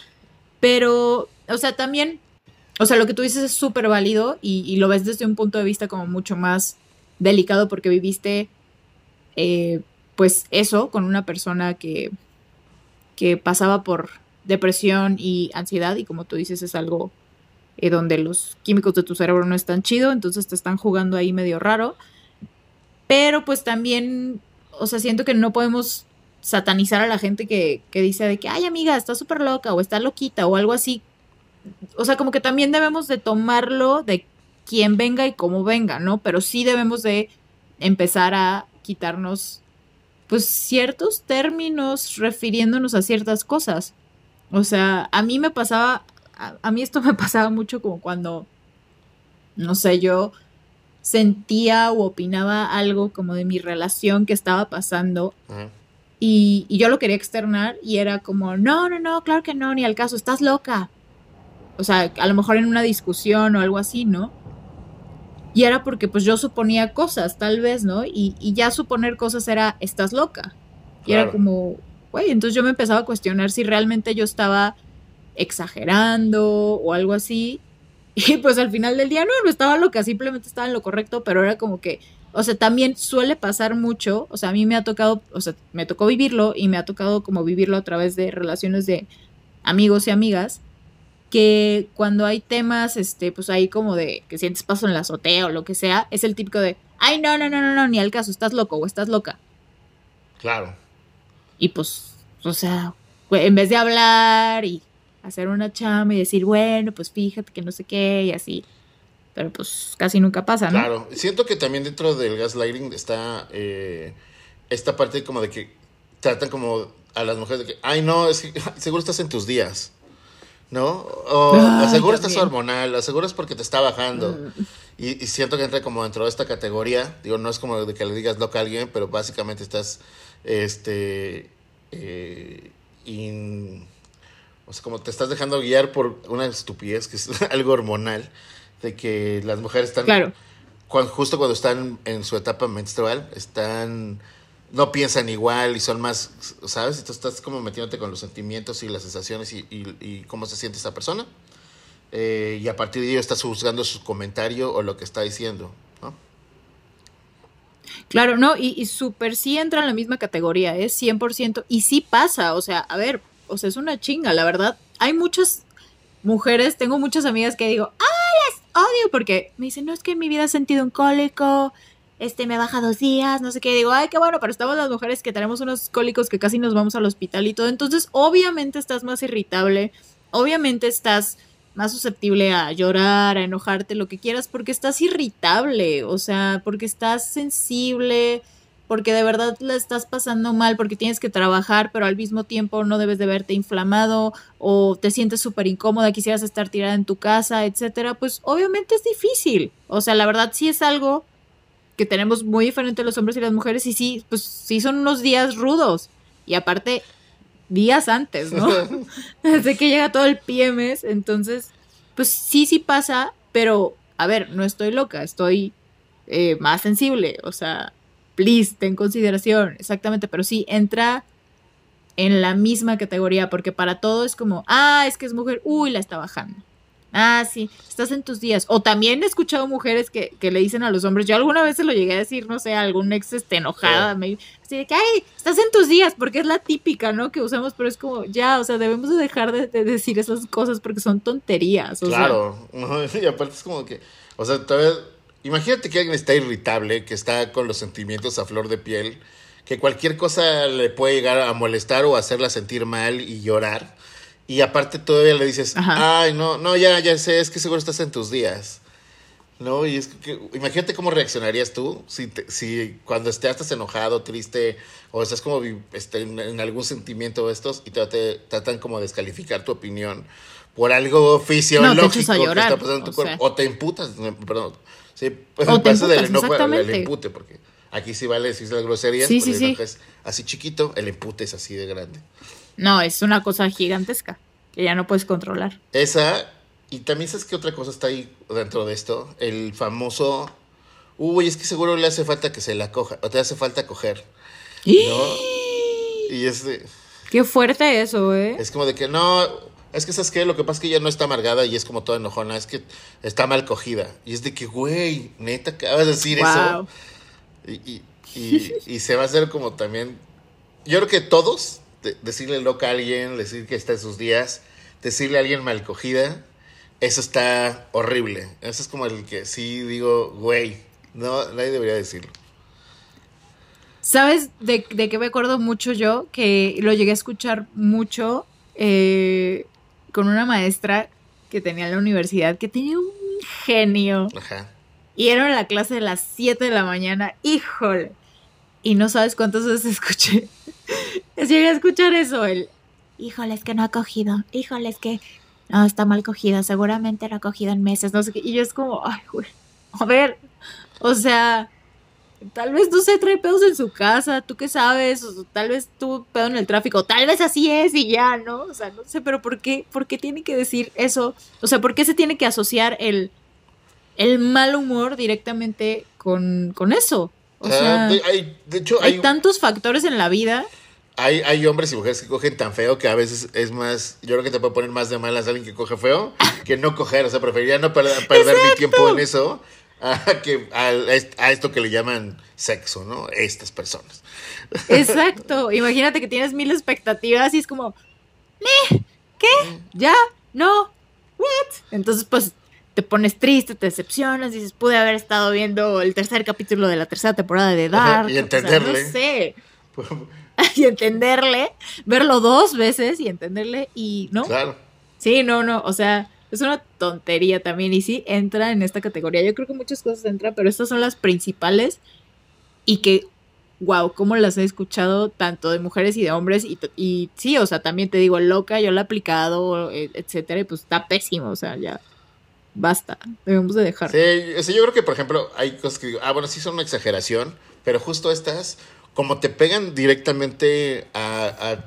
Pero, o sea, también, o sea, lo que tú dices es súper válido y, lo ves desde un punto de vista como mucho más delicado porque viviste, eh, pues eso, con una persona que, que pasaba por depresión y ansiedad y como tú dices es algo eh, donde los químicos de tu cerebro no están chido, entonces te están jugando ahí medio raro. Pero pues también, o sea, siento que no podemos satanizar a la gente que, que dice de que, ay amiga, está súper loca o está loquita o algo así. O sea, como que también debemos de tomarlo de quien venga y cómo venga, ¿no? Pero sí debemos de empezar a quitarnos pues ciertos términos refiriéndonos a ciertas cosas. O sea, a mí me pasaba, a, a, mí esto me pasaba mucho como cuando, no sé, yo sentía o opinaba algo como de mi relación que estaba pasando. y, yo lo quería externar y era como, no, no, no, claro que no, ni al caso, estás loca. O sea, a lo mejor en una discusión o algo así, ¿no? Y era porque pues yo suponía cosas, tal vez, ¿no? Y, ya suponer cosas era, estás loca. Y era como, güey, entonces yo me empezaba a cuestionar si realmente yo estaba exagerando o algo así. Y pues al final del día no, no estaba loca, simplemente estaba en lo correcto, pero era como que, o sea, también suele pasar mucho, o sea, a mí me ha tocado, o sea, me tocó vivirlo y me ha tocado como vivirlo a través de relaciones de amigos y amigas, que cuando hay temas, este, pues ahí como de que sientes paso en la azotea o lo que sea, es el típico de, ay, no, no, no, no, no, ni al caso, estás loco o estás loca. Claro. Y pues, o sea, en vez de hablar y hacer una chama y decir, bueno, pues fíjate que no sé qué y así. Pero pues casi nunca pasa, ¿no? Claro, siento que también dentro del gaslighting está eh, esta parte como de que tratan como a las mujeres de que, ay, no, es que seguro estás en tus días. ¿No? O seguro estás hormonal, o seguro es porque te está bajando. Mm. Y, siento que entra como dentro de esta categoría. Digo, no es como de que le digas loca a alguien, pero básicamente estás, este, eh, o sea, como te estás dejando guiar por una estupidez, que es algo hormonal, de que las mujeres están... Claro. Cuando, justo cuando están en su etapa menstrual, están... No piensan igual y son más, ¿sabes? Entonces estás como metiéndote con los sentimientos y las sensaciones y, y, cómo se siente esa persona. Eh, y a partir de ello estás juzgando su comentario o lo que está diciendo. Claro, no, y, y súper sí entra en la misma categoría, es 100%, y sí pasa, o sea, a ver, o sea, es una chinga, la verdad. Hay muchas mujeres, tengo muchas amigas que digo, ¡ah, las odio! Porque me dicen, no, es que en mi vida he sentido un cólico este, me baja dos días, no sé qué, digo, ay, qué bueno, pero estamos las mujeres que tenemos unos cólicos que casi nos vamos al hospital y todo, entonces obviamente estás más irritable, obviamente estás más susceptible a llorar, a enojarte, lo que quieras, porque estás irritable, o sea, porque estás sensible, porque de verdad la estás pasando mal, porque tienes que trabajar, pero al mismo tiempo no debes de verte inflamado o te sientes súper incómoda, quisieras estar tirada en tu casa, etcétera, pues obviamente es difícil. O sea, la verdad sí es algo que tenemos muy diferente los hombres y las mujeres y sí, pues sí son unos días rudos. Y aparte, días antes, ¿no? Desde que llega todo el PMS, entonces, pues sí, sí pasa, pero, a ver, no estoy loca, estoy eh, más sensible, o sea, please, ten consideración, exactamente, pero sí, entra en la misma categoría, porque para todo es como, ah, es que es mujer, uy, la está bajando. Ah, sí, estás en tus días. O también he escuchado mujeres que, que, le dicen a los hombres, yo alguna vez se lo llegué a decir, no sé, a algún ex este, enojada, me, así de que, ay, estás en tus días, porque es la típica, ¿no? Que usamos, pero es como, ya, o sea, debemos de dejar de, de decir esas cosas porque son tonterías. O claro, y aparte es como que, o sea, todavía, imagínate que alguien está irritable, que está con los sentimientos a flor de piel, que cualquier cosa le puede llegar a molestar o hacerla sentir mal y llorar y aparte todavía le dices, ay, no, no, ya, ya sé, es que seguro estás en tus días. ¿No? Y es que, imagínate cómo reaccionarías tú si, si cuando estás enojado, triste, o estás como este, en, algún sentimiento de estos y te, te, tratan como descalificar tu opinión por algo fisiológico que está pasando en tu cuerpo. O te imputas, perdón. Sí, pues o te del enojo el impute, porque aquí sí vale decirse las groserías, sí, sí, sí. es así chiquito, el impute es así de grande. No, es una cosa gigantesca que ya no puedes controlar. Esa, y también sabes que otra cosa está ahí dentro de esto, el famoso, uy, es que seguro le hace falta que se la coja, o te hace falta coger. ¿no? Y es de... Qué fuerte eso, ¿eh? Es como de que no, es que sabes qué, lo que pasa es que ella no está amargada y es como toda enojona, es que está mal cogida. Y es de que, güey, neta, acabas de decir eso. Y, y, y se va a hacer como también, yo creo que todos decirle loca a alguien, decir que está en sus días, decirle a alguien mal cogida, eso está horrible. Eso es como el que sí digo, güey, no, nadie debería decirlo. ¿Sabes de, de qué me acuerdo mucho yo? Que lo llegué a escuchar mucho eh, con una maestra que tenía en la universidad, que tenía un genio. Ajá. Y era la clase de las 7 de la mañana. Híjole. Y no sabes cuántas veces escuché Llegué a escuchar eso, el, híjole, es que no ha cogido, híjole, es que no, está mal cogida, seguramente lo ha cogido en meses, no sé qué. Y yo es como, ay, güey, a ver, o sea, tal vez no se trae pedos en su casa, tú qué sabes, o tal vez tú pedo en el tráfico, tal vez así es y ya, ¿no? O sea, no sé, pero ¿por qué, por qué tiene que decir eso? O sea, ¿por qué se tiene que asociar el, el mal humor directamente con, con eso? O sea, hay, de hecho, hay, tantos factores en la vida. Hay, hay hombres y mujeres que cogen tan feo que a veces es más. Yo creo que te puede poner más de malas alguien que coge feo que no coger. O sea, preferiría no perder, mi tiempo en eso a, que, a, esto que le llaman sexo, ¿no? Estas personas. Exacto. Imagínate que tienes mil expectativas y es como. ¿Qué? ¿Ya? ¿No? ¿What? Entonces, pues te pones triste, te decepcionas, dices, pude haber estado viendo el tercer capítulo de la tercera temporada de Dark. y entenderle. no sé. y entenderle, verlo dos veces y entenderle y, ¿no? Claro. Sí, no, no, o sea, es una tontería también y sí entra en esta categoría. Yo creo que muchas cosas entran, pero estas son las principales y que, wow, cómo las he escuchado tanto de mujeres y de hombres y, y sí, o sea, también te digo, loca, yo la he aplicado, e, etcétera, y pues está pésimo, o sea, ya basta, debemos de dejar. Sí, yo creo que, por ejemplo, hay cosas que digo, ah, bueno, sí son una exageración, pero justo estas, como te pegan directamente a,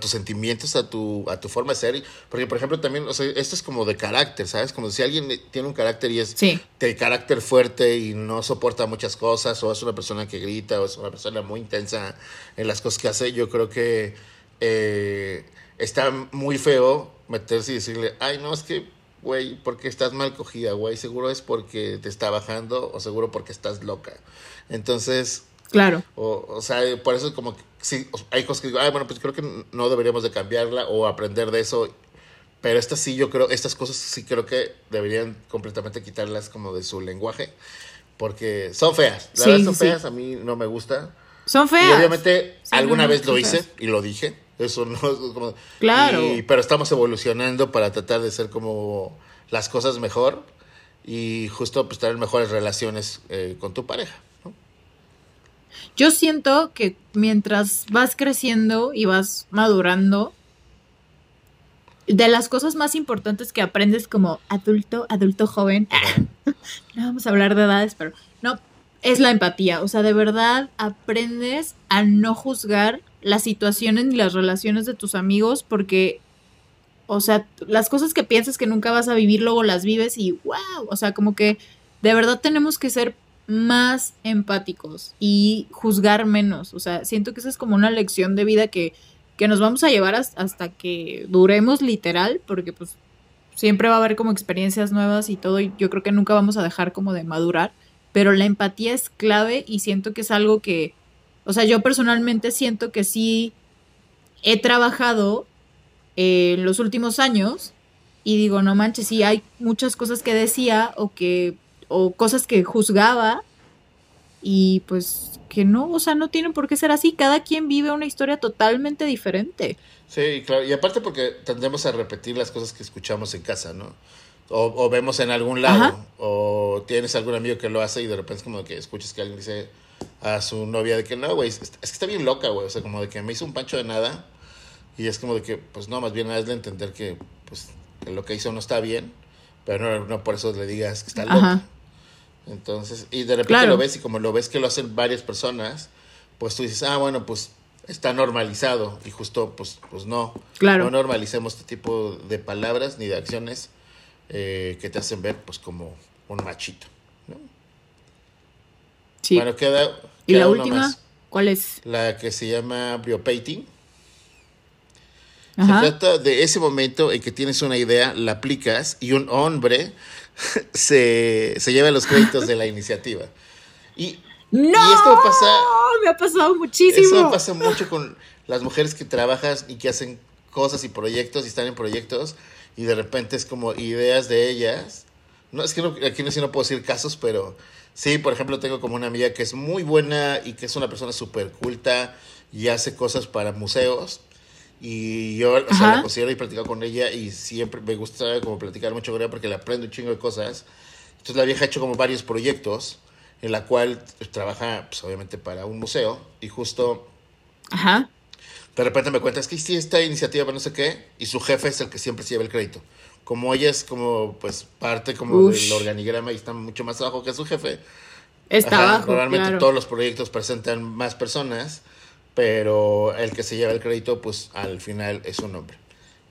tus sentimientos, a tu, a tu forma de ser, porque, por ejemplo, también, o sea, esto es como de carácter, ¿sabes? Como si alguien tiene un carácter y es de carácter fuerte y no soporta muchas cosas, o es una persona que grita, o es una persona muy intensa en las cosas que hace, yo creo que eh, está muy feo meterse y decirle, ay, no, es que güey, porque estás mal cogida, güey, seguro es porque te está bajando o seguro porque estás loca. Entonces, claro. O, o sea, por eso es como que sí, hay cosas que digo, ay, bueno, pues creo que no deberíamos de cambiarla o aprender de eso. Pero estas sí, yo creo, estas cosas sí creo que deberían completamente quitarlas como de su lenguaje. Porque son feas. La Sí, verdad son sí, feas, a mí no me gusta. Son Y feas. obviamente Sí, alguna no, vez lo hice feas. y lo dije. Eso no es como... Claro. y- pero estamos evolucionando para tratar de ser como las cosas mejor y justo pues tener mejores relaciones eh, con tu pareja. ¿no? Yo siento que mientras vas creciendo y vas madurando, de las cosas más importantes que aprendes como adulto, adulto joven, no vamos a hablar de edades, pero no, es la empatía. O sea, de verdad aprendes a no juzgar las situaciones ni las relaciones de tus amigos porque, o sea, las cosas que piensas que nunca vas a vivir, luego las vives y wow, o sea, como que de verdad tenemos que ser más empáticos y juzgar menos. O sea, siento que esa es como una lección de vida que, que nos vamos a llevar has- hasta que duremos literal, porque pues siempre va a haber como experiencias nuevas y todo, y yo creo que nunca vamos a dejar como de madurar, pero la empatía es clave y siento que es algo que, o sea, yo personalmente siento que sí he trabajado eh, en los últimos años y digo, no manches, sí hay muchas cosas que decía o que o cosas que juzgaba y pues que no, o sea, no tienen por qué ser así, cada quien vive una historia totalmente diferente. Sí, claro. Y aparte porque tendemos a repetir las cosas que escuchamos en casa, ¿no? O, o vemos en algún lado. Ajá. O tienes algún amigo que lo hace y de repente es como que escuchas que alguien dice a su novia de que no, güey, es, es que está bien loca, güey. O sea, como de que me hizo un pancho de nada. Y es como de que, pues no, más bien hazle entender que, pues, que lo que hizo no está bien. Pero no, no por eso le digas que está loca. Ajá. Entonces, y de repente Claro. lo ves y como lo ves que lo hacen varias personas, pues tú dices, ah, bueno, pues está normalizado. Y justo, pues, pues no. Claro. No normalicemos este tipo de palabras ni de acciones eh, que te hacen ver, pues, como un machito. Bueno, queda, y queda la uno última, más. ¿cuál es? La que se llama briopating. Ajá. Se trata de ese momento en que tienes una idea, la aplicas y un hombre se, se lleva los créditos de la iniciativa. Y ¡No! Y esto pasa- Me ha pasado muchísimo. Eso pasa mucho con las mujeres que trabajan y que hacen cosas y proyectos y están en proyectos y de repente es como ideas de ellas. No, es que no, aquí no, sí no puedo decir casos, pero sí, por ejemplo, tengo como una amiga que es muy buena y que es una persona súper culta y hace cosas para museos. Y yo o sea, Ajá. la considero y he platicado con ella y siempre me gusta como platicar mucho con ella porque le aprendo un chingo de cosas. Entonces la vieja ha hecho como varios proyectos en la cual pues, trabaja pues, obviamente para un museo y justo Ajá. de repente me cuentas que sí esta iniciativa para no sé qué y su jefe es el que siempre se lleva el crédito. Como ella es como pues parte como Ush. del organigrama y está mucho más abajo que su jefe. Está Ajá, abajo, Normalmente claro. todos los proyectos presentan más personas, pero el que se lleva el crédito pues al final es un hombre.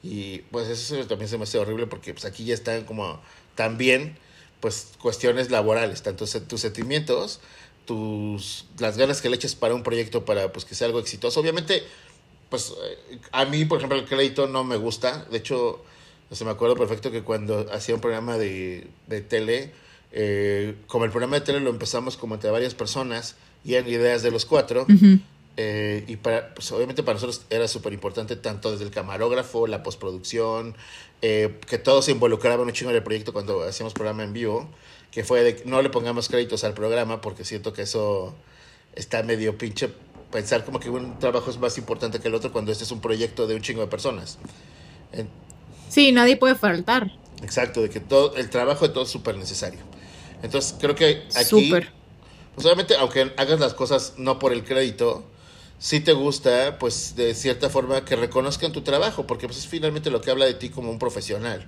Y pues eso también se me hace horrible porque pues aquí ya están como también pues cuestiones laborales, tanto tus sentimientos, tus las ganas que le eches para un proyecto para pues que sea algo exitoso. Obviamente pues eh, a mí por ejemplo el crédito no me gusta, de hecho o sea, me acuerdo perfecto que cuando hacía un programa de, de tele, eh, como el programa de tele lo empezamos como entre varias personas y eran ideas de los cuatro, eh, y para, pues obviamente para nosotros era súper importante tanto desde el camarógrafo, la postproducción, eh, que todos se involucraban un chingo en el proyecto cuando hacíamos programa en vivo, que fue de que no le pongamos créditos al programa porque siento que eso está medio pinche pensar como que un trabajo es más importante que el otro cuando este es un proyecto de un chingo de personas. En- Sí, nadie puede faltar. Exacto, de que todo el trabajo de todo es súper necesario. Entonces, creo que aquí, Súper. pues obviamente, aunque hagas las cosas no por el crédito, sí te gusta, pues de cierta forma, que reconozcan tu trabajo, porque pues es finalmente lo que habla de ti como un profesional.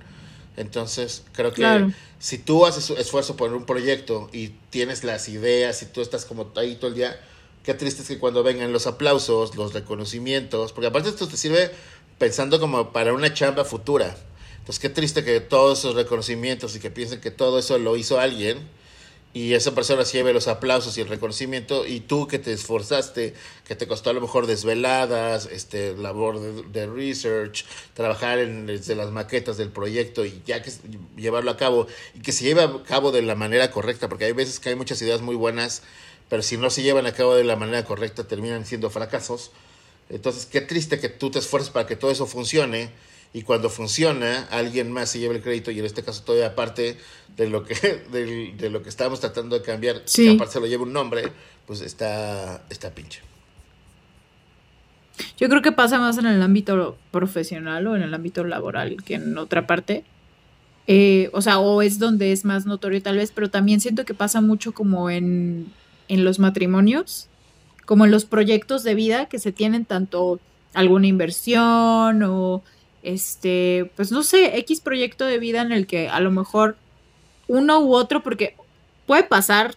Entonces, creo que Claro. si tú haces esfuerzo por un proyecto y tienes las ideas y tú estás como ahí todo el día, qué triste es que cuando vengan los aplausos, los reconocimientos, porque aparte esto te sirve pensando como para una chamba futura. Entonces, qué triste que todos esos reconocimientos y que piensen que todo eso lo hizo alguien y esa persona lleve los aplausos y el reconocimiento y tú que te esforzaste, que te costó a lo mejor desveladas, este labor de, de research, trabajar en desde las maquetas del proyecto y ya que llevarlo a cabo y que se lleve a cabo de la manera correcta, porque hay veces que hay muchas ideas muy buenas, pero si no se llevan a cabo de la manera correcta terminan siendo fracasos. Entonces, qué triste que tú te esfuerces para que todo eso funcione y cuando funciona, alguien más se lleva el crédito y en este caso todavía aparte de lo que, de, de lo que estábamos tratando de cambiar, que aparte se lo lleva un nombre, pues está, está pinche. Yo creo que pasa más en el ámbito profesional o en el ámbito laboral que en otra parte. Eh, o sea, o es donde es más notorio tal vez, pero también siento que pasa mucho como en, en los matrimonios, como en los proyectos de vida que se tienen tanto alguna inversión o este, pues no sé, X proyecto de vida en el que a lo mejor uno u otro, porque puede pasar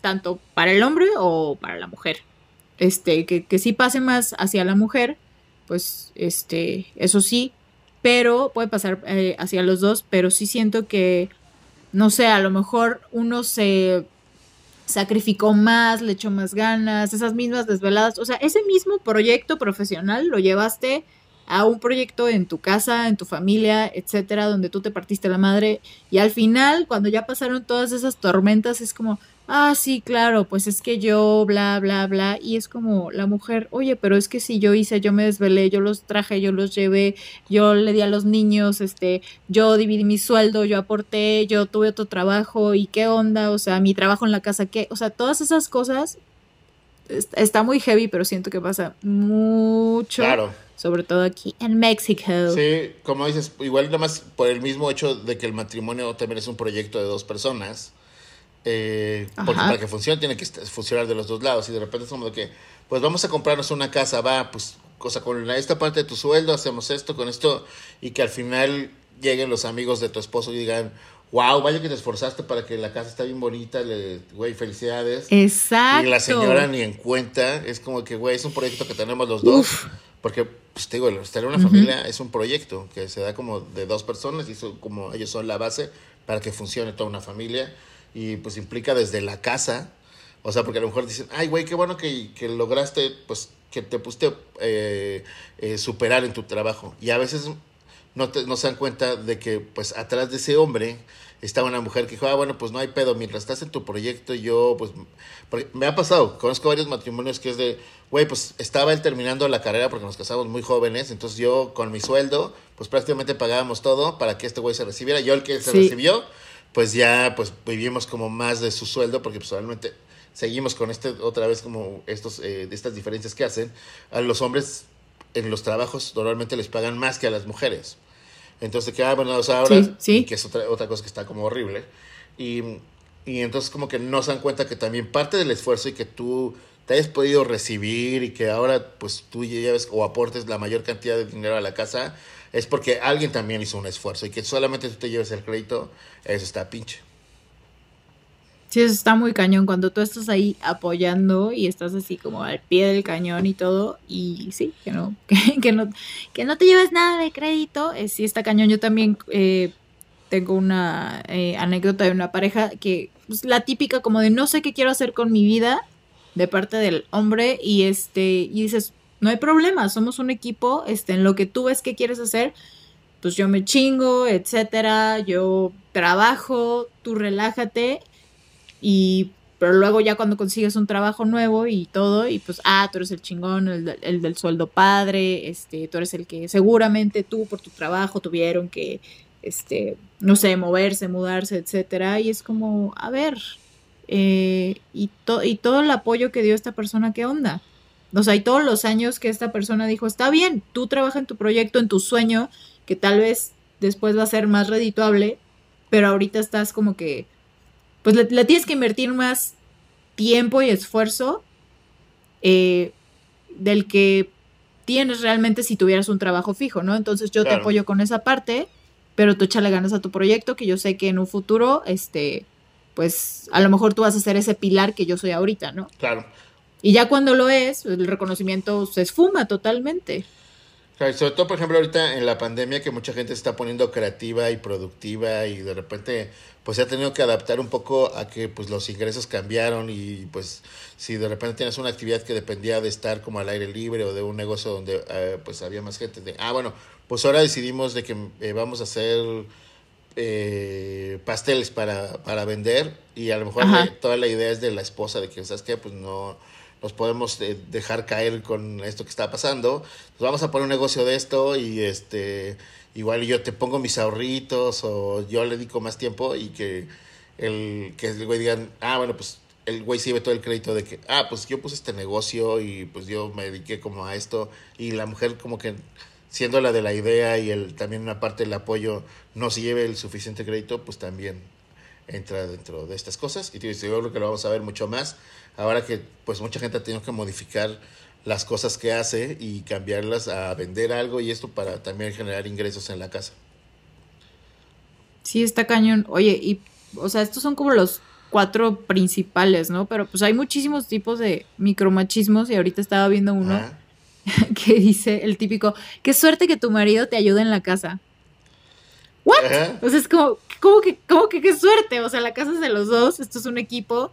tanto para el hombre o para la mujer. Este, que, que sí pase más hacia la mujer, pues este, eso sí, pero puede pasar eh, hacia los dos, pero sí siento que, no sé, a lo mejor uno se sacrificó más, le echó más ganas, esas mismas desveladas, o sea, ese mismo proyecto profesional lo llevaste a un proyecto en tu casa, en tu familia, etcétera, donde tú te partiste la madre. Y al final, cuando ya pasaron todas esas tormentas, es como, ah, sí, claro, pues es que yo, bla, bla, bla, y es como la mujer, oye, pero es que si yo hice, yo me desvelé, yo los traje, yo los llevé, yo le di a los niños, este, yo dividí mi sueldo, yo aporté, yo tuve otro trabajo, y qué onda, o sea, mi trabajo en la casa, qué, o sea, todas esas cosas está muy heavy, pero siento que pasa mucho. Claro. Sobre todo aquí en México. Sí, como dices, igual nada más por el mismo hecho de que el matrimonio también es un proyecto de dos personas eh, porque para que funcione tiene que funcionar de los dos lados. Y de repente es como de que, pues vamos a comprarnos una casa, va, pues, cosa con esta parte de tu sueldo, hacemos esto, con esto, y que al final lleguen los amigos de tu esposo y digan, wow, vaya que te esforzaste para que la casa está bien bonita, le, güey, felicidades. Exacto. Y la señora ni en cuenta, es como que, güey, es un proyecto que tenemos los dos. Porque, pues te digo, estar en una familia es un proyecto que se da como de dos personas y eso, como ellos son la base para que funcione toda una familia y pues implica desde la casa, o sea, porque a lo mejor dicen, ay, güey, qué bueno que, que lograste, pues, que te pusiste eh, eh, superar en tu trabajo. Y a veces no, te, no se dan cuenta de que, pues, atrás de ese hombre estaba una mujer que dijo, ah, bueno, pues no hay pedo, mientras estás en tu proyecto, yo, pues, me ha pasado, conozco varios matrimonios que es de, güey, pues estaba él terminando la carrera porque nos casamos muy jóvenes, entonces yo con mi sueldo, pues prácticamente pagábamos todo para que este güey se recibiera, yo el que se recibió, pues ya pues vivimos como más de su sueldo porque pues realmente seguimos con este otra vez como estos eh, estas diferencias que hacen. A los hombres en los trabajos normalmente les pagan más que a las mujeres. Entonces que ah, bueno o sea, ahora que es otra, otra cosa que está como horrible. Y, y entonces como que no se dan cuenta que también parte del esfuerzo y que tú te hayas podido recibir y que ahora pues tú lleves o aportes la mayor cantidad de dinero a la casa es porque alguien también hizo un esfuerzo y que solamente tú te lleves el crédito, eso está pinche. Sí, eso está muy cañón cuando tú estás ahí apoyando y estás así como al pie del cañón y todo y sí, que no, que, no, que no te lleves nada de crédito, eh, sí está cañón. Yo también eh, tengo una eh, anécdota de una pareja que pues, la típica como de no sé qué quiero hacer con mi vida de parte del hombre y este y dices no hay problema, somos un equipo, este, en lo que tú ves que quieres hacer, pues yo me chingo, etcétera, yo trabajo, tú relájate y pero luego ya cuando consigues un trabajo nuevo y todo, y pues, ah, tú eres el chingón, el, el, del sueldo padre, este, tú eres el que seguramente tú por tu trabajo tuvieron que, este, no sé, moverse, mudarse, etcétera, y es como, a ver, eh, y, y todo el apoyo que dio esta persona, ¿qué onda? O sea, y todos los años que esta persona dijo, está bien, tú trabajas en tu proyecto, en tu sueño, que tal vez después va a ser más redituable, pero ahorita estás como que, pues le, tienes que invertir más tiempo y esfuerzo eh, del que tienes realmente si tuvieras un trabajo fijo, ¿no? Entonces yo te apoyo con esa parte, pero tú échale ganas a tu proyecto, que yo sé que en un futuro, este, pues a lo mejor tú vas a ser ese pilar que yo soy ahorita, ¿no? Claro. Y ya cuando lo es, el reconocimiento se esfuma totalmente. sobre todo, por ejemplo, ahorita en la pandemia que mucha gente se está poniendo creativa y productiva y de repente pues se ha tenido que adaptar un poco a que pues los ingresos cambiaron y pues si de repente tienes una actividad que dependía de estar como al aire libre o de un negocio donde eh, pues había más gente, de, ah bueno, pues ahora decidimos de que eh, vamos a hacer eh, pasteles para, para vender y a lo mejor toda la idea es de la esposa de que, ¿sabes qué? Pues no nos podemos eh, dejar caer con esto que está pasando. Pues vamos a poner un negocio de esto y este igual yo te pongo mis ahorritos o yo le dedico más tiempo y que el que el güey digan, ah, bueno, pues el güey sí ve todo el crédito de que, ah, pues yo puse este negocio y pues yo me dediqué como a esto y la mujer como que siendo la de la idea y el también una parte del apoyo no se lleve el suficiente crédito, pues también entra dentro de estas cosas y yo creo que lo vamos a ver mucho más ahora que pues mucha gente ha tenido que modificar las cosas que hace y cambiarlas a vender algo y esto para también generar ingresos en la casa. Sí, está cañón. Oye, y o sea, estos son como los cuatro principales, ¿no? Pero pues hay muchísimos tipos de micromachismos y ahorita estaba viendo uno que dice el típico, qué suerte que tu marido te ayude en la casa. ¿What? O sea, es como, ¿cómo que, cómo que qué suerte? O sea, la casa es de los dos, esto es un equipo.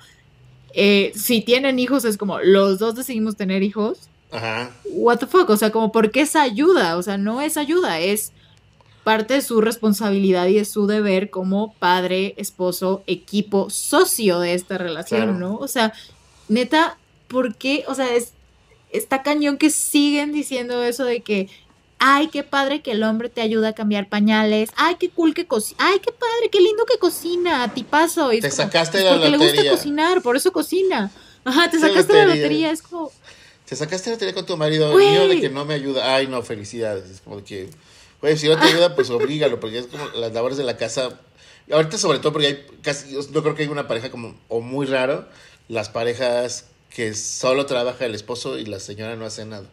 Eh, si tienen hijos, es como, los dos decidimos tener hijos. Ajá. What the fuck? O sea, como, ¿por qué esa ayuda? O sea, no es ayuda, es parte de su responsabilidad y de su deber como padre, esposo, equipo, socio de esta relación, ¿no? O sea, neta, ¿por qué? O sea, es, está cañón que siguen diciendo eso de que, ay, qué padre que el hombre te ayuda a cambiar pañales, ay, qué cool que cocina, ay, qué padre, qué lindo que cocina, tipazo. Y te sacaste de la lotería. Porque le gusta cocinar, por eso cocina. Ajá, te sacaste de la lotería, es como... Te sacaste de la lotería con tu marido, mío de que no me ayuda, ay, no, felicidades, es como que Güey, si no te ayuda, pues obrígalo, porque es como las labores de la casa. Ahorita, sobre todo, porque hay casi, yo creo que hay una pareja como, o muy raro, las parejas que solo trabaja el esposo y la señora no hace nada.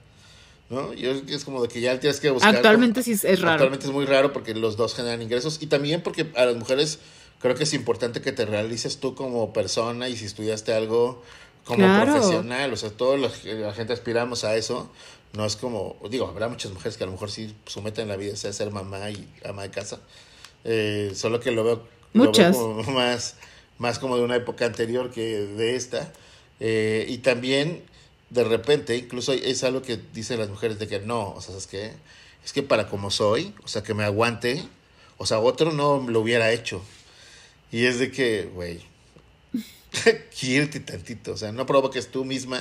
¿No? Yo es como de que ya tienes que buscar. Actualmente sí es raro. Actualmente es muy raro porque los dos generan ingresos y también porque a las mujeres creo que es importante que te realices tú como persona y si estudiaste algo como profesional, o sea, todos los, la gente aspiramos a eso, no es como, digo, habrá muchas mujeres que a lo mejor sí su meta en la vida sea ser mamá y ama de casa. Eh, solo que lo veo, muchas. más, más como de una época anterior que de esta. Eh, y también, de repente, incluso es algo que dicen las mujeres de que no, o sea, es que es que para como soy, o sea, que me aguante, o sea, otro no lo hubiera hecho. Y es de que, güey, quiérete tantito, o sea, no provoques tú misma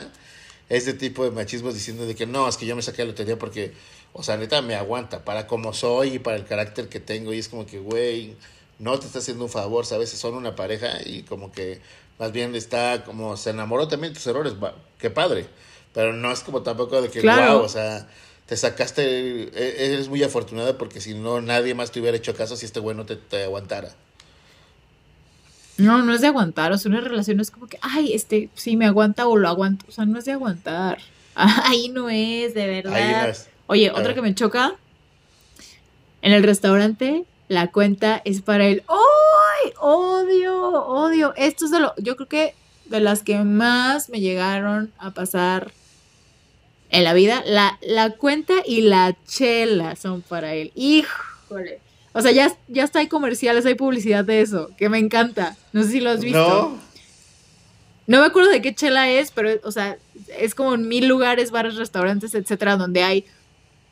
este tipo de machismos diciendo de que no, es que yo me saqué la lotería porque, o sea, neta me aguanta para como soy y para el carácter que tengo y es como que, güey, no te está haciendo un favor, ¿sabes? Son una pareja y como que más bien está como se enamoró también de tus errores, qué padre, pero no es como tampoco de que, wow, o sea, te sacaste, e-, eres muy afortunada porque si no nadie más te hubiera hecho caso si este güey no te, te aguantara. No, no es de aguantar, o sea, una relación es como que, ay, este, sí me aguanta o lo aguanto, o sea, no es de aguantar. Ahí no es, de verdad. Oye, otra que me choca, en el restaurante, la cuenta es para el, ¡ay! Odio, odio. Esto es de lo, yo creo que de las que más me llegaron a pasar en la vida, la, la cuenta y la chela son para él. Híjole. O sea, ya, ya está hay comerciales, hay publicidad de eso, que me encanta. No sé si lo has visto. No. No me acuerdo de qué chela es, pero, o sea, es como en mil lugares, bares, restaurantes, etcétera, donde hay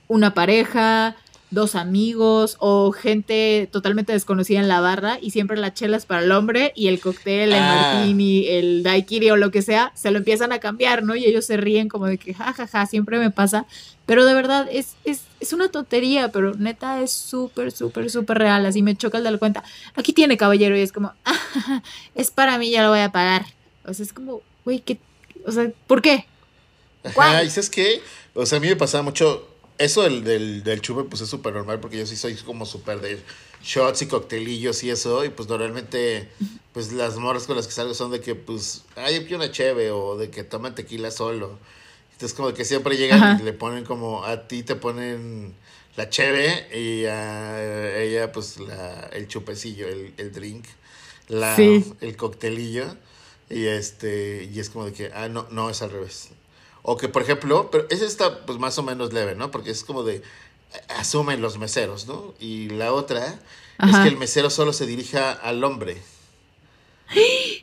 una pareja, dos amigos o gente totalmente desconocida en la barra y siempre la chela es para el hombre y el cóctel, el ah. martini, el daiquiri o lo que sea, se lo empiezan a cambiar, ¿no? Y ellos se ríen como de que jajaja, ja, ja, siempre me pasa. Pero de verdad es, es, es una tontería, pero neta es súper, súper, súper real. Así me choca el la cuenta. Aquí tiene caballero y es como, ah, es para mí, ya lo voy a pagar. O sea, es como, güey, ¿qué? O sea, ¿por qué? Ajá, ¿y sabes qué? O sea, a mí me pasaba mucho eso del, del, del chupe, pues es súper normal porque yo sí soy como súper de shots y coctelillos y eso. Y pues normalmente, pues las morras con las que salgo son de que, pues, hay una cheve o de que toman tequila solo. Entonces, como que siempre llegan y le ponen como, a ti te ponen la cheve y a ella, pues, la, el chupecillo, el, el drink, la, el coctelillo. Y este, y es como de que, ah, no, no, es al revés. O que, por ejemplo, pero ese está pues más o menos leve, ¿no? Porque es como de asumen los meseros, ¿no? Y la otra es que el mesero solo se dirija al hombre.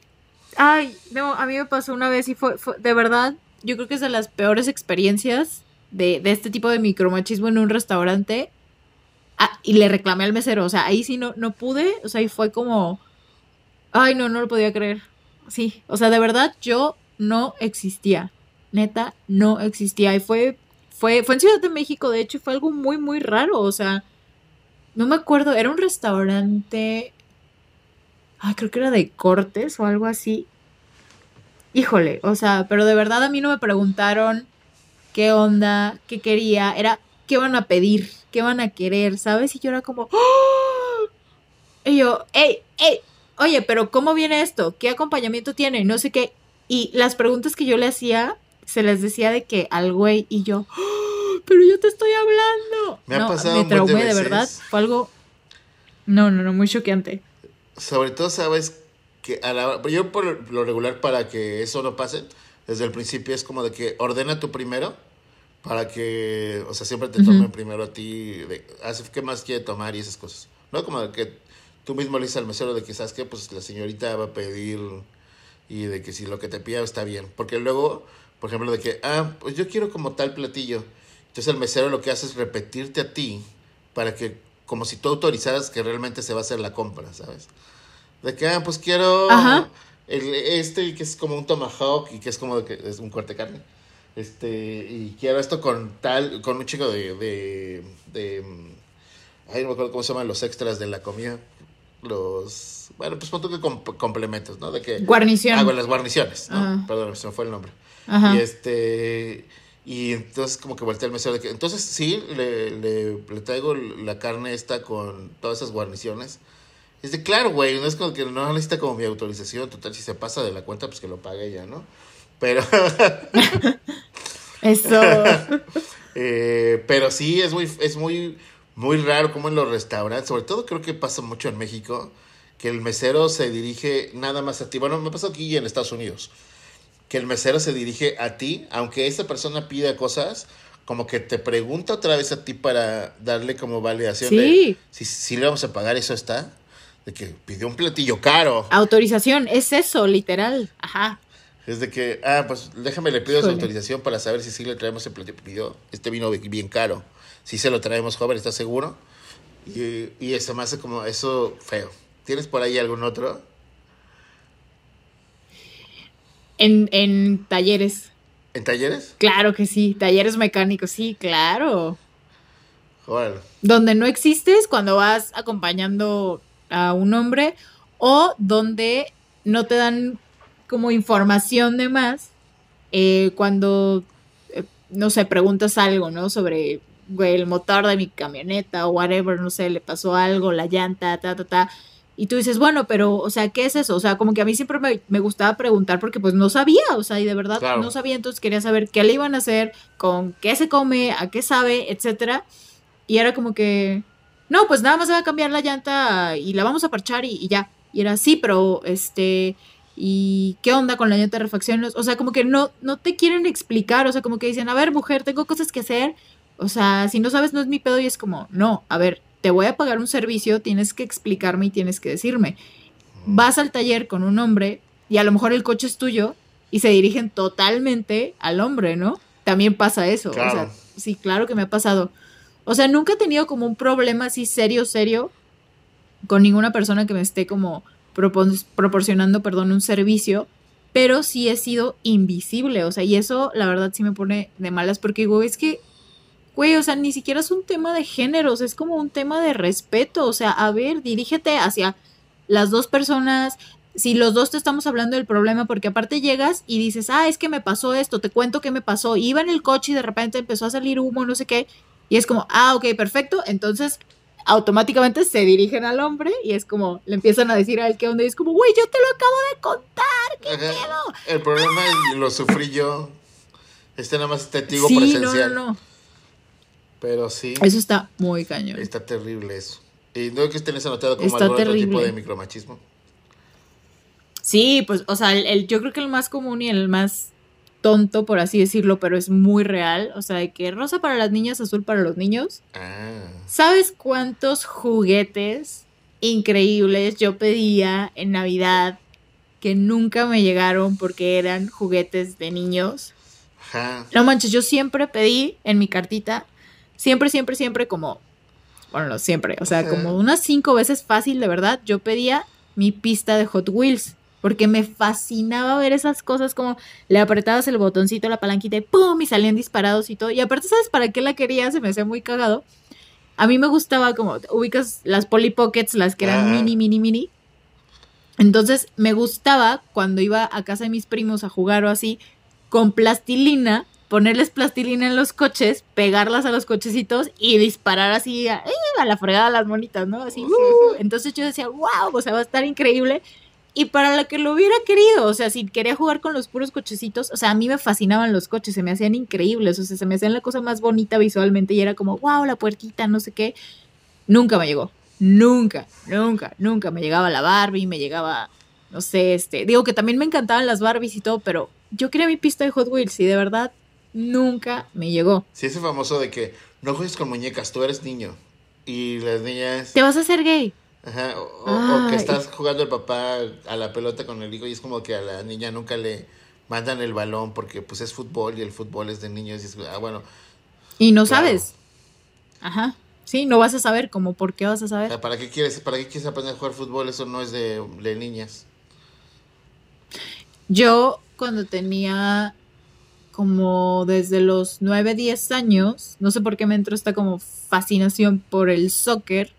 Ay, no, a mí me pasó una vez y fue, de verdad, yo creo que es de las peores experiencias de, de este tipo de micromachismo en un restaurante. Ah, y le reclamé al mesero, o sea, ahí sí no, no pude, o sea, y fue como, ay, no, no lo podía creer. Sí, o sea, de verdad yo no existía. Neta, no existía. Y fue, fue, fue en Ciudad de México, de hecho, fue algo muy, muy raro. O sea, no me acuerdo, era un restaurante. Ah, creo que era de cortes o algo así. Híjole, o sea, pero de verdad a mí no me preguntaron qué onda, qué quería, era qué van a pedir, qué van a querer, ¿sabes? Y yo era como, ¡Oh! y yo, hey, hey, oye, pero ¿cómo viene esto? ¿Qué acompañamiento tiene? No sé qué. Y las preguntas que yo le hacía, se les decía de que al güey y yo, ¡Oh! pero yo te estoy hablando. Me ha pasado. Me traumé, de, verdad. Fue algo. No, no, no, muy choqueante. Sobre todo, sabes que a la, yo por lo regular, para que eso no pase, desde el principio es como de que ordena tú primero para que, o sea, siempre te tomen primero a ti, de, ¿qué más quiere tomar y esas cosas? No como de que tú mismo le dices al mesero de que, ¿sabes qué? Pues la señorita va a pedir y de que si lo que te pida está bien. Porque luego, por ejemplo, de que, ah, pues yo quiero como tal platillo. Entonces el mesero lo que hace es repetirte a ti para que, como si tú autorizaras que realmente se va a hacer la compra, ¿sabes? De que, ah, pues quiero El, este que es como un tomahawk y que es como de que es un corte de carne. Este, y quiero esto con tal, con un chico de, de, de, ay, no me acuerdo cómo se llaman los extras de la comida los, bueno, pues punto que complementos, ¿no? De que... Guarnición. Hago las guarniciones, ¿no? Perdón, se me fue el nombre. Ajá. Y este... Y entonces como que volteé al mesero de que, entonces sí, le, le, le, traigo la carne esta con todas esas guarniciones. Es de, claro, güey, no es como que no necesita como mi autorización, total, si se pasa de la cuenta, pues que lo pague ya, ¿no? Pero... Eso. eh, pero sí, es muy, es muy muy raro como en los restaurantes, sobre todo creo que pasa mucho en México, que el mesero se dirige nada más a ti. Bueno, me pasa aquí y en Estados Unidos, que el mesero se dirige a ti, aunque esa persona pida cosas, como que te pregunta otra vez a ti para darle como validación sí. de si, le vamos a pagar, eso está. De que pidió un platillo caro. Autorización, es eso, literal. Ajá. Es de que, ah, pues déjame le pido su autorización para saber si sí le traemos el platillo. Pidió, este vino bien caro si se lo traemos joven, ¿estás seguro? Y, y eso me hace como eso feo. ¿Tienes por ahí algún otro? En, en talleres. ¿En talleres? Claro que sí, talleres mecánicos, sí, claro. Joder. Donde no existes cuando vas acompañando a un hombre o donde no te dan como información de más eh, cuando, eh, no sé, preguntas algo, ¿no? Sobre güey, el motor de mi camioneta o whatever, no sé, le pasó algo, la llanta, ta, ta, ta. Y tú dices, bueno, pero, o sea, ¿qué es eso? O sea, como que a mí siempre me, gustaba preguntar porque pues no sabía, o sea, y de verdad no sabía, entonces quería saber qué le iban a hacer, con qué se come, a qué sabe, etcétera. Y era como que, no, pues nada más se va a cambiar la llanta y la vamos a parchar y, y ya. Y era así, pero este, ¿y qué onda con la llanta de refacción? O sea, como que no, no te quieren explicar, o sea, como que dicen, a ver, mujer, tengo cosas que hacer, o sea, si no sabes, no es mi pedo y es como, no, a ver, te voy a pagar un servicio, tienes que explicarme y tienes que decirme. Vas al taller con un hombre y a lo mejor el coche es tuyo y se dirigen totalmente al hombre, ¿no? También pasa eso. O sea, sí, claro que me ha pasado. O sea, nunca he tenido como un problema así serio, serio con ninguna persona que me esté como proporcionando, perdón, un servicio, pero sí he sido invisible, o sea, y eso la verdad sí me pone de malas porque digo, es que güey, o sea, ni siquiera es un tema de géneros, es como un tema de respeto, o sea, a ver, dirígete hacia las dos personas, si los dos te estamos hablando del problema, porque aparte llegas y dices, ah, es que me pasó esto, te cuento qué me pasó, iba en el coche y de repente empezó a salir humo, no sé qué, y es como, ah, ok, perfecto, entonces automáticamente se dirigen al hombre y es como, le empiezan a decir a él qué onda, y es como, güey, yo te lo acabo de contar, qué pedo. El problema es, lo sufrí yo, este nada más testigo sí, presencial. No, no, no. Pero sí. Eso está muy cañón. Está terrible eso. ¿Y no es que estés anotado como algún otro tipo de micromachismo? Sí, pues, o sea, el, yo creo que el más común y el más tonto, por así decirlo, pero es muy real. O sea, de que rosa para las niñas, azul para los niños. Ah. ¿Sabes cuántos juguetes increíbles yo pedía en Navidad que nunca me llegaron porque eran juguetes de niños? Ajá. No manches, yo siempre pedí en mi cartita siempre, siempre, siempre como, bueno, no siempre, o sea, como unas cinco veces fácil, de verdad, yo pedía mi pista de Hot Wheels. porque me fascinaba ver esas cosas como le apretabas el botoncito, la palanquita y ¡pum! y salían disparados y todo. Y aparte, ¿sabes para qué la quería? Se me hacía muy cagado. A mí me gustaba como, ubicas las Polly Pockets, las que eran Ah. mini, mini, mini. Entonces me gustaba cuando iba a casa de mis primos a jugar o así, con plastilina, ponerles plastilina en los coches, pegarlas a los cochecitos y disparar así a, ¡eh! a la fregada a las monitas, ¿no? Así, ¡uh! Entonces yo decía, wow, o sea, va a estar increíble. Y para la que lo hubiera querido, o sea, si quería jugar con los puros cochecitos, o sea, a mí me fascinaban los coches, se me hacían increíbles, o sea, se me hacían la cosa más bonita visualmente y era como, wow, la puertita, no sé qué. Nunca me llegó, nunca, nunca, nunca me llegaba la Barbie, me llegaba, no sé, este, digo que también me encantaban las Barbies y todo, pero yo quería mi pista de Hot Wheels y de verdad nunca me llegó. Sí, ese famoso de que no juegues con muñecas, tú eres niño. Y las niñas. ¿Te vas a hacer gay? Ajá, o, o que estás jugando el papá a la pelota con el hijo y es como que a la niña nunca le mandan el balón porque pues es fútbol y el fútbol es de niños y es, ah, bueno, Y no Claro. sabes. Ajá. Sí, no vas a saber, como por qué vas a o saber. sea, ¿para qué quieres, para qué quieres aprender a jugar fútbol? Eso no es de, de niñas. Yo cuando tenía como desde los 9, 10 años, no sé por qué me entró esta como fascinación por el soccer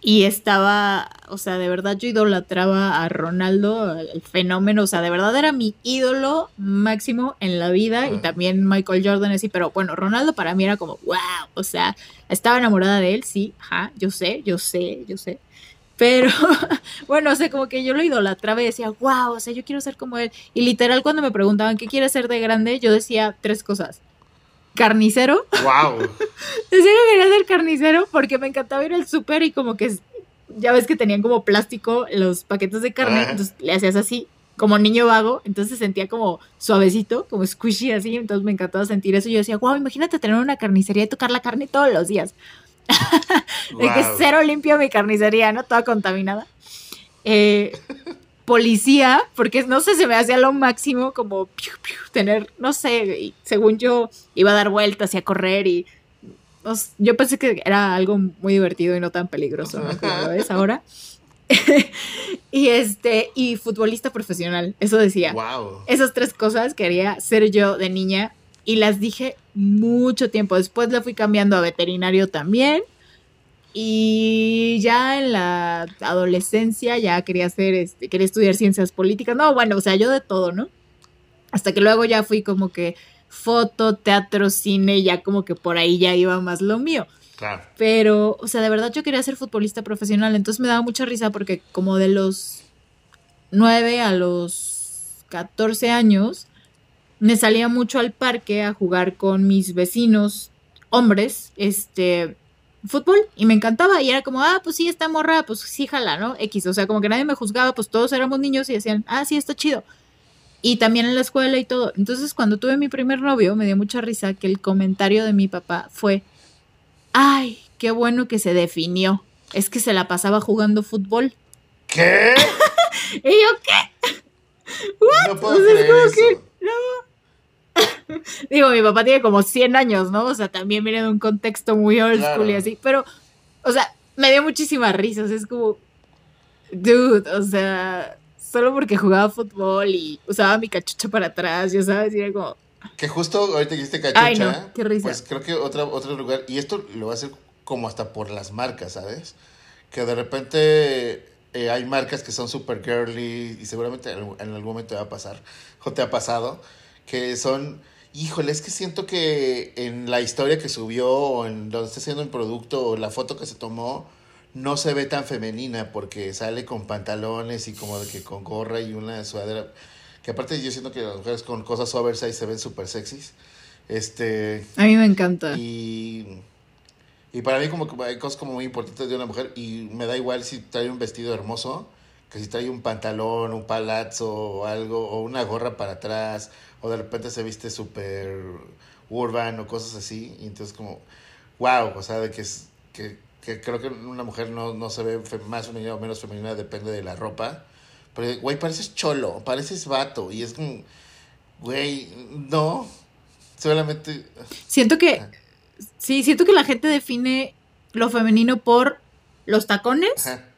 y estaba, o sea, de verdad yo idolatraba a Ronaldo, el fenómeno, o sea, de verdad era mi ídolo máximo en la vida y también Michael Jordan así, pero bueno, Ronaldo para mí era como, wow, o sea, estaba enamorada de él, sí, ajá, yo sé, yo sé, yo sé. Pero, bueno, o sea, como que yo lo idolatraba y decía, wow, o sea, yo quiero ser como él. Y literal, cuando me preguntaban qué quieres ser de grande, yo decía tres cosas. Carnicero. ¡Wow! Decía que quería ser carnicero porque me encantaba ir al súper y como que, ya ves que tenían como plástico los paquetes de carne, Ajá. entonces le hacías así, como niño vago, entonces sentía como suavecito, como squishy así, entonces me encantaba sentir eso. Yo decía, wow, imagínate tener una carnicería y tocar la carne todos los días. De que Wow. cero limpio mi carnicería, ¿no? Toda contaminada. Eh, policía, porque no sé, se me hacía lo máximo como piu, piu, tener, no sé, y según yo iba a dar vueltas y a correr y no sé, yo pensé que era algo muy divertido y no tan peligroso, ¿no? Como lo ves ahora. y este, y futbolista profesional, eso decía. ¡Wow! Esas tres cosas quería ser yo de niña y las dije mucho tiempo. Después le fui cambiando a veterinario también. Y ya en la adolescencia ya quería hacer, este, quería estudiar ciencias políticas. No, bueno, o sea, yo de todo, ¿no? Hasta que luego ya fui como que foto, teatro, cine, ya como que por ahí ya iba más lo mío. Claro. Pero, o sea, de verdad yo quería ser futbolista profesional, entonces me daba mucha risa porque como de los 9 a los 14 años, me salía mucho al parque a jugar con mis vecinos hombres, este, fútbol, y me encantaba, y era como, ah, pues sí, esta morra, pues sí, jala, ¿no? X, o sea, como que nadie me juzgaba, pues todos éramos niños y decían, ah, sí, está chido. Y también en la escuela y todo. Entonces, cuando tuve mi primer novio, me dio mucha risa que el comentario de mi papá fue, ay, qué bueno que se definió. Es que se la pasaba jugando fútbol. ¿Qué? Y yo, ¿qué? No puedo O sea, es creer como eso. Digo, mi papá tiene como 100 años, ¿no? O sea, también viene de un contexto muy old Claro. school y así. Pero, o sea, me dio muchísimas risas. Es como, dude, o sea, solo porque jugaba fútbol y usaba mi cachucha para atrás, ya sabes, y era como, Que justo ahorita que dijiste cachucha, Ay, no, qué risa. pues creo que otra, otro lugar, y esto lo va a hacer como hasta por las marcas, ¿sabes? Que de repente eh, hay marcas que son super girly y seguramente en algún- en algún momento te va a pasar, o te ha pasado, que son, híjole, es que siento que en la historia que subió o en donde está haciendo el producto o la foto que se tomó, no se ve tan femenina porque sale con pantalones y como de que con gorra y una sudadera. Que aparte yo siento que las mujeres con cosas oversize se ven súper sexys. Este. a mí me encanta. Y. Y para mí como que hay cosas como muy importantes de una mujer y me da igual si trae un vestido hermoso que si trae un pantalón, un palazzo o algo, o una gorra para atrás, o de repente se viste súper urban o cosas así. Y entonces como, wow, o sea, de que, es, que, que creo que una mujer no, no se ve más femenina o menos femenina, depende de la ropa. Pero, güey, pareces cholo, pareces vato. Y es como, güey, no, solamente... Siento que, sí, siento que la gente define lo femenino por los tacones, Ajá.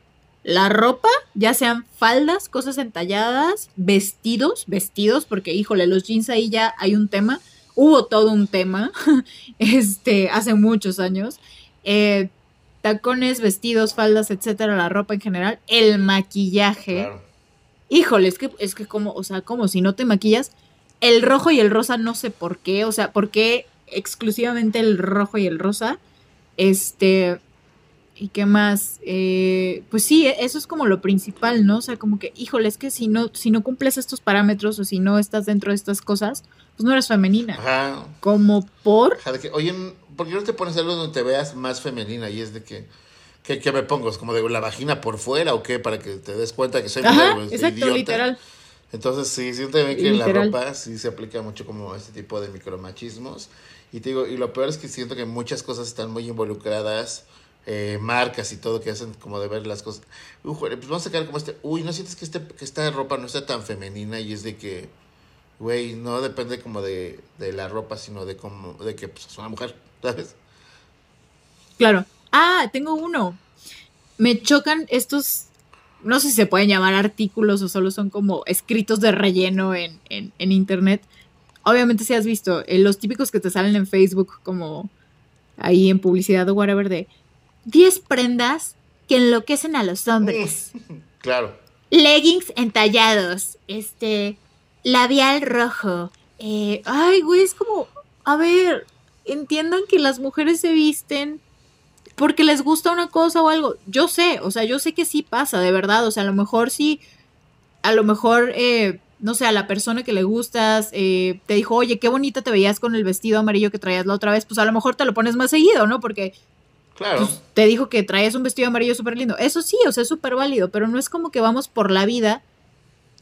La ropa, ya sean faldas, cosas entalladas, vestidos, vestidos, porque híjole, los jeans ahí ya hay un tema, hubo todo un tema, este, hace muchos años. Eh, tacones, vestidos, faldas, etcétera, la ropa en general, el maquillaje. Híjole, es que, es que como, o sea, como si no te maquillas, el rojo y el rosa no sé por qué, o sea, ¿por qué exclusivamente el rojo y el rosa? Este, ¿Y qué más? Eh, pues sí, e, eso es como lo principal, ¿no? O sea, como que, híjole, es que si no, si no cumples estos parámetros o si no estás dentro de estas cosas, pues no eres femenina. Ajá. Como por... oye, ¿por qué no te pones algo donde te veas más femenina? Y es de que, ¿qué, me pongo? ¿Es como de la vagina por fuera o qué? Para que te des cuenta que soy Ajá, exacto, literal. Entonces, sí, siento que en la ropa sí se aplica mucho como este tipo de micromachismos. Y te digo, y lo peor es que siento que muchas cosas están muy involucradas eh, marcas y todo que hacen como de ver las cosas. Uy, pues vamos a sacar como este. Uy, ¿no sientes que, este, que esta ropa no está tan femenina? Y es de que, güey, no depende como de, de la ropa, sino de como de que pues, es una mujer, ¿sabes? Claro. Ah, tengo uno. Me chocan estos. No sé si se pueden llamar artículos o solo son como escritos de relleno en, en, internet. Obviamente, si has visto eh, los típicos que te salen en Facebook, como ahí en publicidad o whatever, de 10 prendas que enloquecen a los hombres. Claro. Leggings entallados, este, labial rojo. Eh, ay, güey, es como, a ver, entiendan que las mujeres se visten porque les gusta una cosa o algo. Yo sé, o sea, yo sé que sí pasa, de verdad. O sea, a lo mejor sí, a lo mejor, eh, no sé, a la persona que le gustas eh, te dijo, oye, qué bonita te veías con el vestido amarillo que traías la otra vez, pues a lo mejor te lo pones más seguido, ¿no? Porque Claro. Pues, te dijo que traes un vestido amarillo súper lindo. Eso sí, o sea, es súper válido, pero no es como que vamos por la vida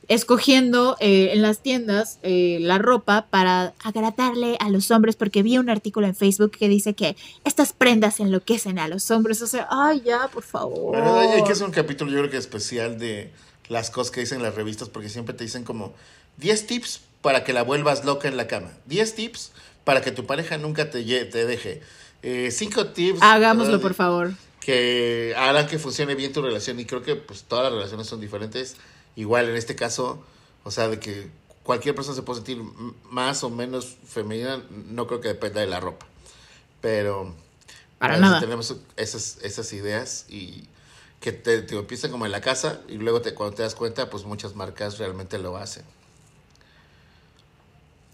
escogiendo eh, en las tiendas eh, la ropa para agradarle a los hombres, porque vi un artículo en Facebook que dice que estas prendas enloquecen a los hombres. O sea, ay, ya, por favor. hay que hacer un capítulo, yo creo que especial de las cosas que dicen las revistas, porque siempre te dicen como 10 tips para que la vuelvas loca en la cama, 10 tips para que tu pareja nunca te, te deje. Eh, cinco tips. Hagámoslo, por favor. Que harán que funcione bien tu relación. Y creo que pues todas las relaciones son diferentes. Igual en este caso, o sea, de que cualquier persona se puede sentir más o menos femenina, no creo que dependa de la ropa. Pero para nada. tenemos esas, esas ideas y que te, te empiezan como en la casa y luego te, cuando te das cuenta, pues muchas marcas realmente lo hacen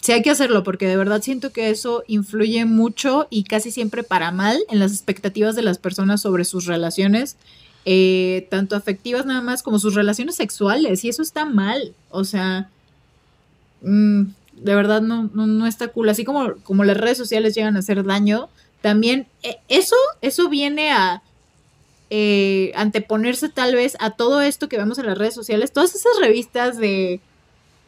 sí hay que hacerlo porque de verdad siento que eso influye mucho y casi siempre para mal en las expectativas de las personas sobre sus relaciones, eh, tanto afectivas nada más como sus relaciones sexuales y eso está mal, o sea, mm, de verdad no, no, está cool, así como, como las redes sociales llegan a hacer daño, también eh, eso, eso viene a... Eh, anteponerse tal vez a todo esto que vemos en las redes sociales, todas esas revistas de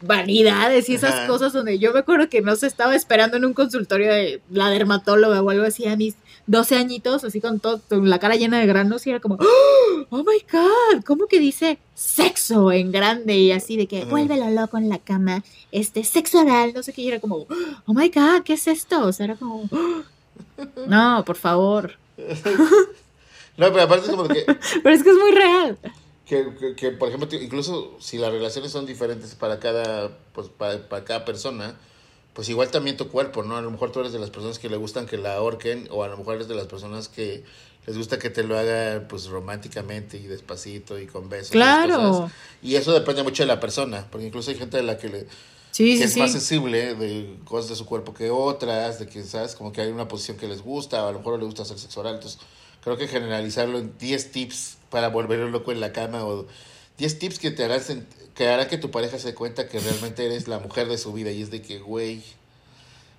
vanidades y esas cosas donde yo me acuerdo que no se estaba esperando en un consultorio de la dermatóloga o algo así a mis 12 añitos, así con, todo, la cara llena de granos y era como, ¡Oh, oh my god, ¿cómo que dice sexo en grande y así de que vuélvelo loco en la cama, este, sexo oral, no sé qué, y era como, oh my god, ¿qué es esto? O sea, era como, no, por favor. no, pero aparte es como que... pero es que es muy real. Que, que, por ejemplo, incluso si las relaciones son diferentes para cada, pues, para, para, cada persona, pues igual también tu cuerpo, ¿no? A lo mejor tú eres de las personas que le gustan que la ahorquen, o a lo mejor eres de las personas que les gusta que te lo haga, pues, románticamente y despacito y con besos. Claro. Y, eso depende mucho de la persona, porque incluso hay gente de la que le... que es más sensible de cosas de su cuerpo que otras, de que, ¿sabes? Como que hay una posición que les gusta, o a lo mejor le gusta hacer sexo oral, entonces creo que generalizarlo en 10 tips para volverlo loco en la cama o 10 tips que te harán que hará que tu pareja se dé cuenta que realmente eres la mujer de su vida y es de que, güey,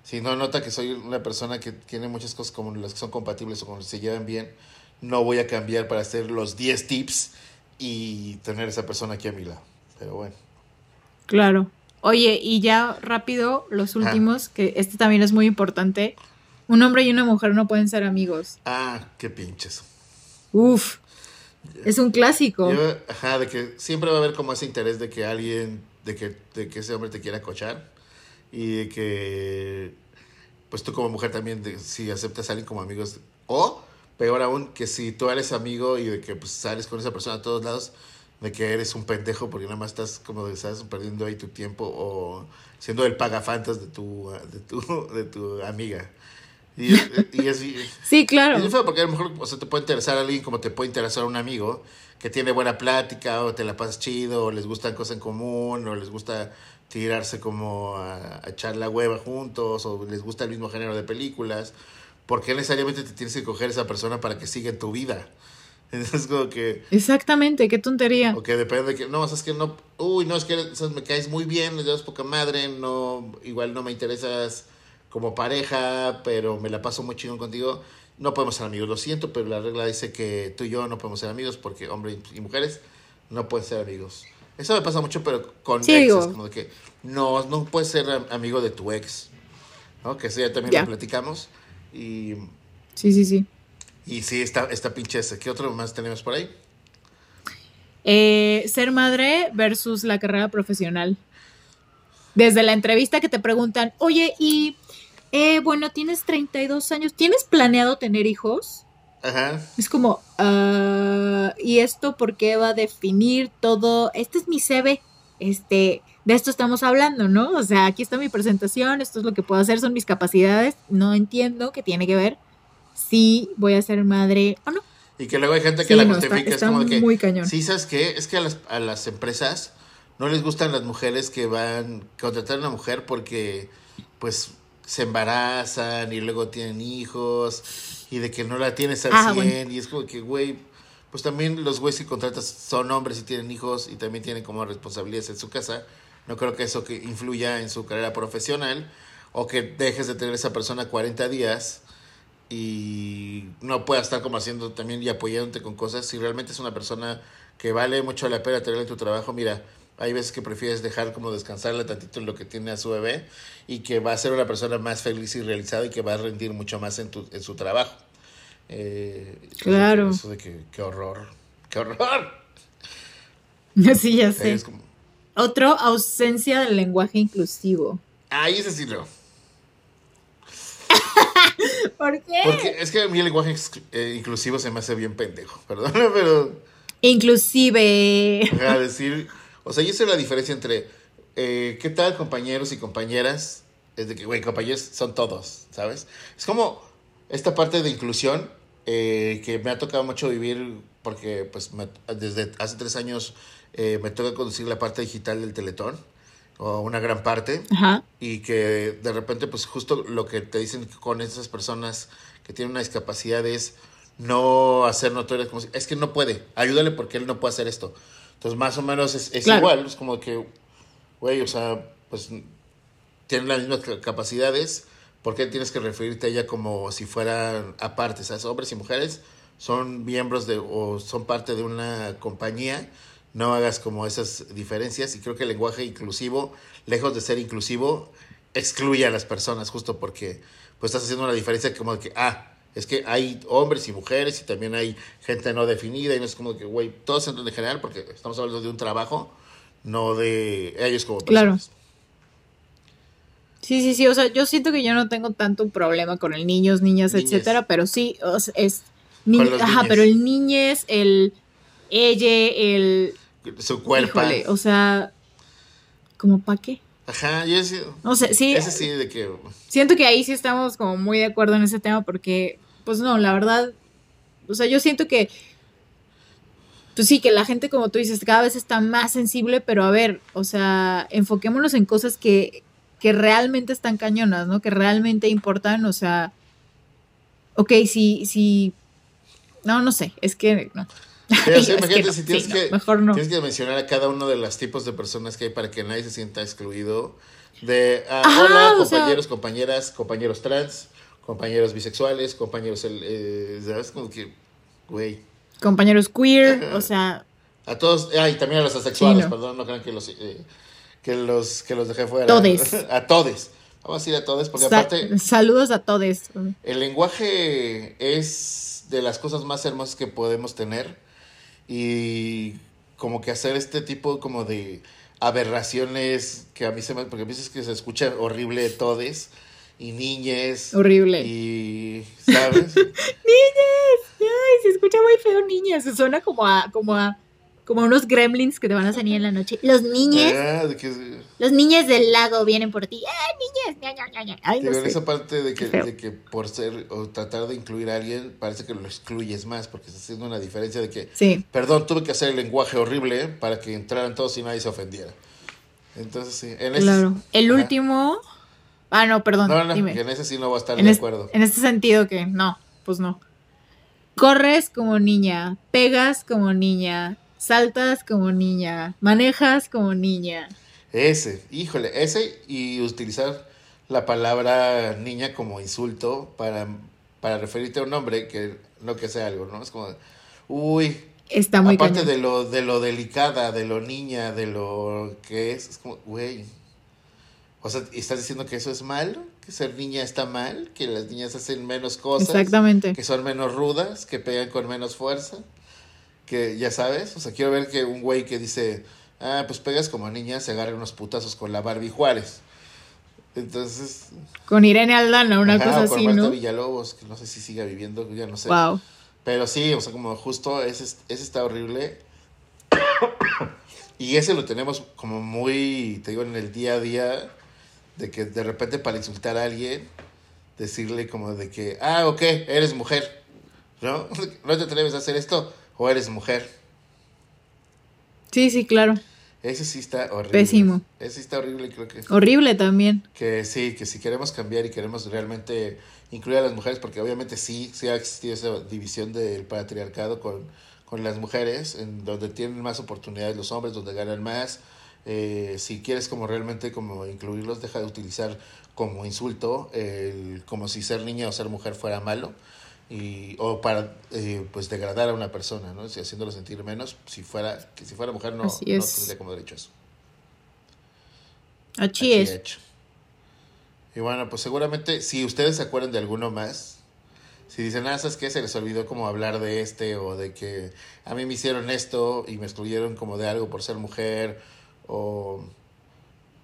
si no nota que soy una persona que tiene muchas cosas como las que son compatibles o como se llevan bien, no voy a cambiar para hacer los 10 tips y tener esa persona aquí a mi lado. Pero bueno. Claro. Oye, y ya rápido, los últimos, que este también es muy importante. Un hombre y una mujer no pueden ser amigos. Ah, qué pinches. Uf. Es un clásico. ajá, de que siempre va a haber como ese interés de que alguien, de que, de que ese hombre te quiera cochar. Y de que, pues tú como mujer también, si aceptas a alguien como amigos. O peor aún que si tú eres amigo y de que pues sales con esa persona a todos lados, de que eres un pendejo porque nada más estás como de, estás perdiendo ahí tu tiempo o siendo el pagafantas de tu, de tu, de tu amiga. Y, y es, sí, claro. Y es feo porque a lo mejor o sea, te puede interesar a alguien como te puede interesar a un amigo que tiene buena plática o te la pasas chido o les gustan cosas en común o les gusta tirarse como a, a echar la hueva juntos o les gusta el mismo género de películas. ¿Por qué necesariamente te tienes que coger esa persona para que siga en tu vida? Es como que... Exactamente, qué tontería. O que depende de que, no, o sea, es que no, uy, no, es que o sea, me caes muy bien, le das poca madre, no, igual no me interesas como pareja, pero me la paso muy chido contigo. No podemos ser amigos, lo siento, pero la regla dice que tú y yo no podemos ser amigos porque hombres y mujeres no pueden ser amigos. Eso me pasa mucho, pero con Sí, exes, como de que no, no puedes ser am- amigo de tu ex, ¿no? Que eso ya también lo platicamos. Y, Sí, sí, sí. y sí, está, está pinche ese. ¿Qué otro más tenemos por ahí? Eh, ser madre versus la carrera profesional. Desde la entrevista que te preguntan, oye, y eh, bueno, tienes 32 años, ¿tienes planeado tener hijos? Ajá. Es como, ah, ¿y esto por qué va a definir todo? Este es mi CV, este, de esto estamos hablando, ¿no? O sea, aquí está mi presentación, esto es lo que puedo hacer, son mis capacidades, no entiendo qué tiene que ver si voy a ser madre o no. Y que luego hay gente que Sí, la no, justifica. está es como de que, muy cañón. Sí, ¿sabes qué? Es que a las, a las empresas no les gustan las mujeres que van a contratar a una mujer porque, pues, se embarazan y luego tienen hijos y de que no la tienes al Ah, 100. bueno. Y es como que, güey, pues también los güeyes que contratas son hombres y tienen hijos y también tienen como responsabilidades en su casa. No creo que eso que influya en su carrera profesional o que dejes de tener esa persona 40 días y no puedas estar como haciendo también y apoyándote con cosas. Si realmente es una persona que vale mucho la pena tenerla en tu trabajo, mira, hay veces que prefieres dejar como descansarle tantito en lo que tiene a su bebé y que va a ser una persona más feliz y realizada y que va a rendir mucho más en, tu, en su trabajo. Eh, Claro. Eso de que, qué horror, qué horror. Sí, ya sé. Es como, Otro, ausencia del lenguaje inclusivo. ese sí no. ¿Por qué? Porque es que a mí el lenguaje eh, inclusivo se me hace bien pendejo, perdón, pero... Inclusive. a decir, o sea, yo sé la diferencia entre eh, qué tal compañeros y compañeras, es de que, güey, compañeros son todos, ¿sabes? Es como esta parte de inclusión eh, que me ha tocado mucho vivir porque, pues, me- desde hace tres años eh, me toca conducir la parte digital del Teletón, o una gran parte, Ajá. y que de repente, pues justo lo que te dicen con esas personas que tienen una discapacidad es no hacer notorias como si, es que no puede, ayúdale porque él no puede hacer esto. Entonces, más o menos es, es Claro. igual, es como que, güey, o sea, pues tienen las mismas ca- capacidades, ¿por qué tienes que referirte a ella como si fueran aparte? ¿Sabes? Hombres y mujeres son miembros de o son parte de una compañía, no hagas como esas diferencias y creo que el lenguaje inclusivo, lejos de ser inclusivo, excluye a las personas justo porque pues estás haciendo una diferencia como de que, ah, es que hay hombres y mujeres y también hay gente no definida y no es como que, güey, todos entran en general porque estamos hablando de un trabajo, no de ellos como Claro. personas. Sí, sí, sí. O sea, yo siento que yo no tengo tanto problema con el niños, niñas, etcétera, pero sí, o sea, es. ni- ajá, pero el niñez, el. Ella, el. Su cuerpo. Híjole, o sea. ¿Como para qué? Ajá, yo sí, No sé, sí. ese sí de que Siento que ahí sí estamos como muy de acuerdo en ese tema porque, pues no, la verdad, o sea, yo siento que, pues sí, que la gente, como tú dices, cada vez está más sensible, pero a ver, o sea, enfoquémonos en cosas que, que realmente están cañonas, ¿no? Que realmente importan, o sea, ok, si, si, no, no sé, es que, no. Pero sí, que imagínate no, si tienes, sí, no, que, mejor no. tienes que mencionar a cada uno de los tipos de personas que hay para que nadie se sienta excluido. De, ah, Ajá, hola, sea- compañeros, compañeras, compañeros trans, compañeros bisexuales, compañeros, eh, ¿sabes? Como que, güey. Compañeros queer, Ajá. o sea, A todos, ah, y también a los asexuales, Sí, no. perdón, no crean que los, eh, que los, que los dejé fuera. Todes. A todes. Vamos a ir a todes, porque sa- aparte, saludos a todos. el lenguaje es de las cosas más hermosas que podemos tener y como que hacer este tipo como de aberraciones que a mí se me porque a veces que se escucha horrible todes y niñes. Horrible. Y, ¿sabes? niñes. Ay, se escucha muy feo. Se suena como a, como a, como a unos gremlins que te van a salir en la noche. Los niños. Ah, que- Los niños del lago vienen por ti. ¡Ah, ña! Ay, no Digo, sé. esa parte de que, de que por ser o tratar de incluir a alguien, parece que lo excluyes más, porque está haciendo una diferencia de que, Sí. perdón, tuve que hacer el lenguaje horrible para que entraran todos y nadie se ofendiera. Entonces, sí, en Claro. El Ajá. último. Ah, no, perdón. No, no, dime. en ese sí no va a estar en, de es- acuerdo. en este sentido que no, pues no. Corres como niña, pegas como niña, saltas como niña, manejas como niña. Ese, híjole, ese y utilizar la palabra niña como insulto para, para referirte a un hombre que no que sea algo, ¿no? Es como, uy, Está muy aparte cañón. de lo, de lo delicada, de lo niña, de lo que es, es como, güey. O sea, ¿estás diciendo que eso es malo? ¿Que ser niña está mal? ¿Que las niñas hacen menos cosas? Exactamente. ¿Que son menos rudas? ¿Que pegan con menos fuerza? Que ya sabes, o sea, quiero ver que un güey que dice, ah, pues pegas como niña, se agarre unos putazos con la Barbie Juárez. Entonces, Con Irene Aldana, una ajá, cosa o con así, Marta ¿no? Villalobos, que no sé si siga viviendo, ya no sé. Wow. Pero sí, o sea, como justo ese, ese está horrible. y ese lo tenemos como muy, te digo, en el día a día, de que de repente para insultar a alguien, decirle como de que, ah, ok, eres mujer, ¿no? ¿No te atreves a hacer esto? O eres mujer. Sí, sí, claro. Ese sí está horrible. Pésimo. Ese sí está horrible creo que... Horrible también. Que sí, que si queremos cambiar y queremos realmente incluir a las mujeres, porque obviamente sí, sí ha existido esa división del patriarcado con, con las mujeres, en donde tienen más oportunidades los hombres, donde ganan más. Eh, si quieres como realmente como incluirlos, deja de utilizar como insulto, el, como si ser niña o ser mujer fuera malo. Y, o para eh, pues degradar a una persona, ¿no? Si haciéndolo sentir menos, si fuera, que si fuera mujer no, no tendría como derecho a eso. Así Así es. hecho. Y bueno, pues seguramente si ustedes se acuerdan de alguno más, si dicen, ah, ¿sabes qué? Se les olvidó como hablar de este o de que a mí me hicieron esto y me excluyeron como de algo por ser mujer o,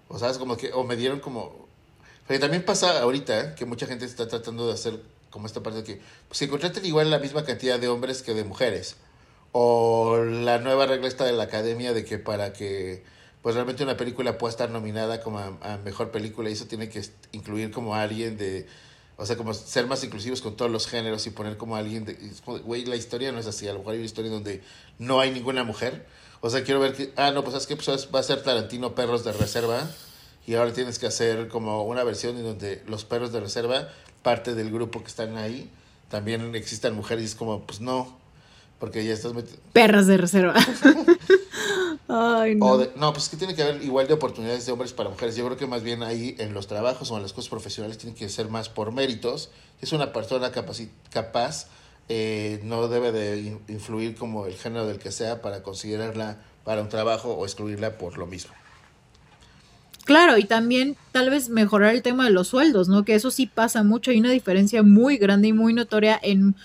o sabes, como que, o me dieron como... Porque también pasa ahorita ¿eh? que mucha gente está tratando de hacer como esta parte de que, pues contraten igual la misma cantidad de hombres que de mujeres. O la nueva regla esta de la academia de que para que pues realmente una película pueda estar nominada como a, mejor película y eso tiene que incluir como a alguien de o sea como ser más inclusivos con todos los géneros y poner como a alguien de, güey la historia no es así a lo mejor hay una historia donde no hay ninguna mujer o sea quiero ver que ah no pues es que pues va a ser Tarantino perros de reserva y ahora tienes que hacer como una versión en donde los perros de reserva parte del grupo que están ahí también existan mujeres y es como pues no porque ya estás meti- Perras de reserva. Ay, no. o de- no, pues que tiene que haber igual de oportunidades de hombres para mujeres. Yo creo que más bien ahí en los trabajos o en las cosas profesionales tiene que ser más por méritos. Es una persona capaci- capaz, eh, no debe de in- influir como el género del que sea para considerarla para un trabajo o excluirla por lo mismo. Claro, y también tal vez mejorar el tema de los sueldos, ¿no? Que eso sí pasa mucho. Hay una diferencia muy grande y muy notoria en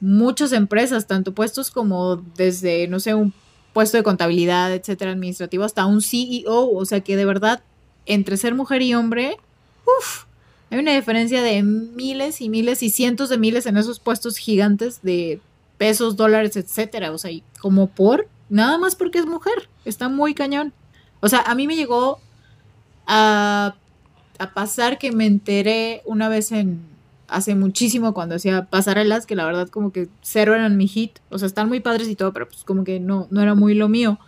muchas empresas, tanto puestos como desde, no sé, un puesto de contabilidad, etcétera, administrativo, hasta un CEO. O sea que de verdad, entre ser mujer y hombre, uff, hay una diferencia de miles y miles y cientos de miles en esos puestos gigantes de pesos, dólares, etcétera. O sea, y como por, nada más porque es mujer. Está muy cañón. O sea, a mí me llegó a, pasar que me enteré una vez en hace muchísimo cuando hacía pasarelas que la verdad como que cero eran mi hit o sea están muy padres y todo pero pues como que no no era muy lo mío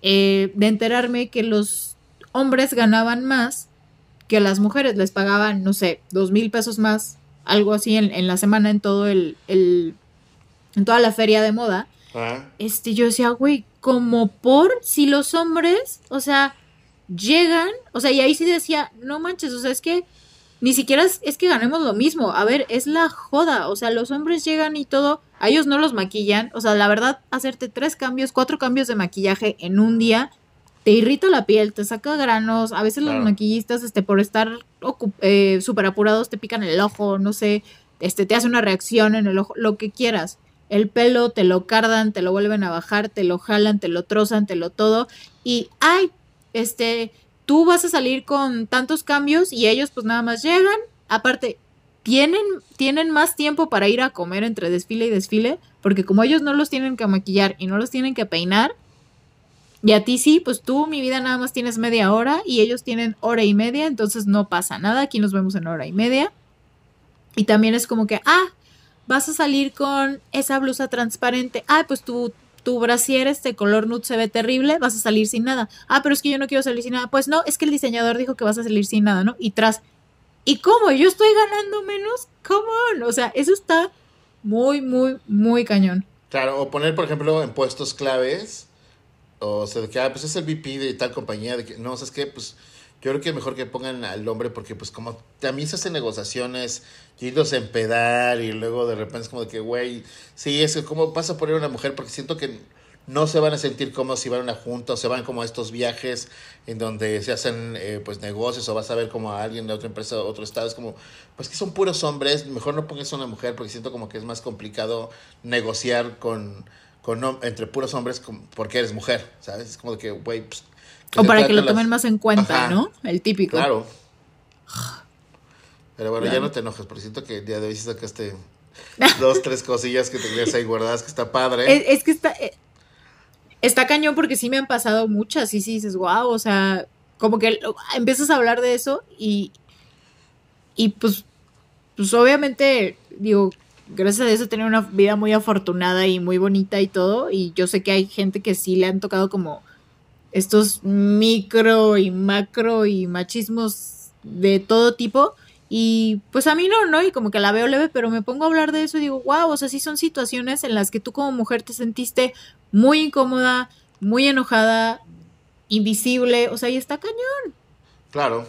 eh, de enterarme que los hombres ganaban más que las mujeres les pagaban no sé dos mil pesos más algo así en, en la semana en todo el, el en toda la feria de moda. Ah, este, yo decía, güey, como por si los hombres, o sea, llegan, o sea, y ahí sí decía, no manches, o sea, es que ni siquiera es, es que ganemos lo mismo, a ver, es la joda, o sea, los hombres llegan y todo, a ellos no los maquillan, o sea, la verdad, hacerte tres cambios, cuatro cambios de maquillaje en un día, te irrita la piel, te saca granos, a veces Claro. los maquillistas, este, por estar eh, súper apurados, te pican el ojo, no sé, este, te hace una reacción en el ojo, lo que quieras. El pelo te lo cardan, te lo vuelven a bajar, te lo jalan, te lo trozan, te lo todo. Y, ay, este, tú vas a salir con tantos cambios y ellos pues nada más llegan, aparte, tienen, tienen más tiempo para ir a comer entre desfile y desfile, porque como ellos no los tienen que maquillar y no los tienen que peinar, y a ti sí, pues tú, mi vida, nada más tienes media hora y ellos tienen hora y media, entonces no pasa nada, aquí nos vemos en hora y media. Y también es como que, ah, vas a salir con esa blusa transparente, ah, pues tu, tu brasier, este color nude se ve terrible, vas a salir sin nada. Ah, pero es que yo no quiero salir sin nada. Pues no, es que el diseñador dijo que vas a salir sin nada, ¿no? Y tras, ¿y cómo? ¿Yo estoy ganando menos? ¿Cómo? O sea, eso está muy, muy, muy cañón. Claro, o poner, por ejemplo, en puestos claves o sea, de que, ah, pues es el VP de tal compañía, de que, no, ¿sabes qué? Pues yo creo que es mejor que pongan al hombre porque pues como también se hacen negociaciones y a empedar y luego de repente es como de que, güey, sí, es como pasa a poner una mujer porque siento que no se van a sentir como si van a una junta o se van como a estos viajes en donde se hacen eh, pues negocios o vas a ver como a alguien de otra empresa de otro estado es como pues que son puros hombres mejor no pongas a una mujer porque siento como que es más complicado negociar con entre puros hombres porque eres mujer, ¿sabes? Es como de que, güey, pues, O para que lo tomen más en cuenta, ¿no? El típico. Claro. Pero bueno, ya no te enojes, porque siento que el día de hoy sí sacaste dos, tres cosillas que tenías ahí guardadas, que está padre. Es, que está, eh, está cañón porque sí me han pasado muchas y sí dices, wow, o sea, como que empiezas a hablar de eso y, y pues, pues obviamente, digo, gracias a eso he tenido una vida muy afortunada y muy bonita y todo. Y yo sé que hay gente que sí le han tocado como estos micro y macro y machismos de todo tipo. Y pues a mí no, ¿no? Y como que la veo leve, pero me pongo a hablar de eso y digo, wow, o sea, sí son situaciones en las que tú como mujer te sentiste muy incómoda, muy enojada, invisible, o sea, y está cañón. Claro.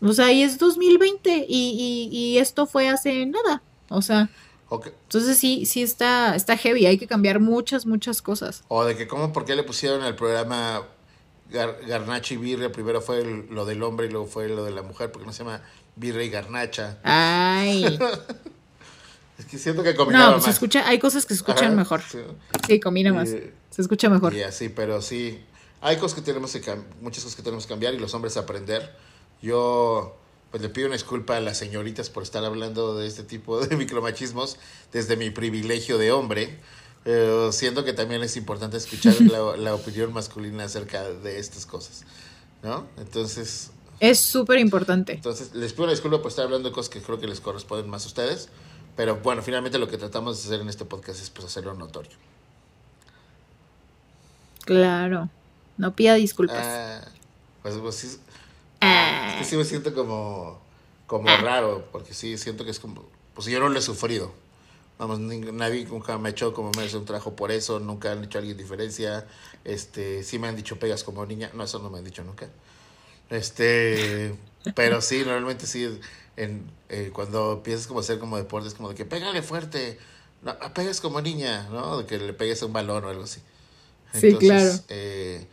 O sea, y es 2020 y, y, y esto fue hace nada, o sea. Entonces sí, sí está, está heavy, hay que cambiar muchas, muchas cosas. O de que cómo, por qué le pusieron el programa Garnacha y Birria, primero fue lo del hombre y luego fue lo de la mujer, porque no se llama Birria y Garnacha. Ay. es que siento que combinaba No, pues se escucha, hay cosas que se escuchan mejor. Sí, combina más. se escucha mejor. Y así, pero sí, hay cosas que tenemos que muchas cosas que tenemos que cambiar y los hombres aprender. Yo pues le pido una disculpa a las señoritas por estar hablando de este tipo de micromachismos desde mi privilegio de hombre, pero siento que también es importante escuchar la, opinión masculina acerca de estas cosas, ¿no? Entonces... Es súper importante. Entonces, les pido una disculpa por estar hablando de cosas que creo que les corresponden más a ustedes, pero bueno, finalmente lo que tratamos de hacer en este podcast es pues hacerlo notorio. Claro, no pida disculpas. Ah, pues, pues sí, es que sí me siento como, como ah. raro, porque sí, siento que es como, pues yo no lo he sufrido. Vamos, nadie nunca me ha hecho como me hace un trabajo por eso, nunca han hecho a alguien diferencia. Este, sí me han dicho pegas como niña, no, eso no me han dicho nunca. Este, pero sí, normalmente sí, en, eh, cuando empiezas como a hacer como deportes, como de que pégale fuerte, no, pegas como niña, ¿no? De que le pegues a un balón o algo así. sí, claro. Eh,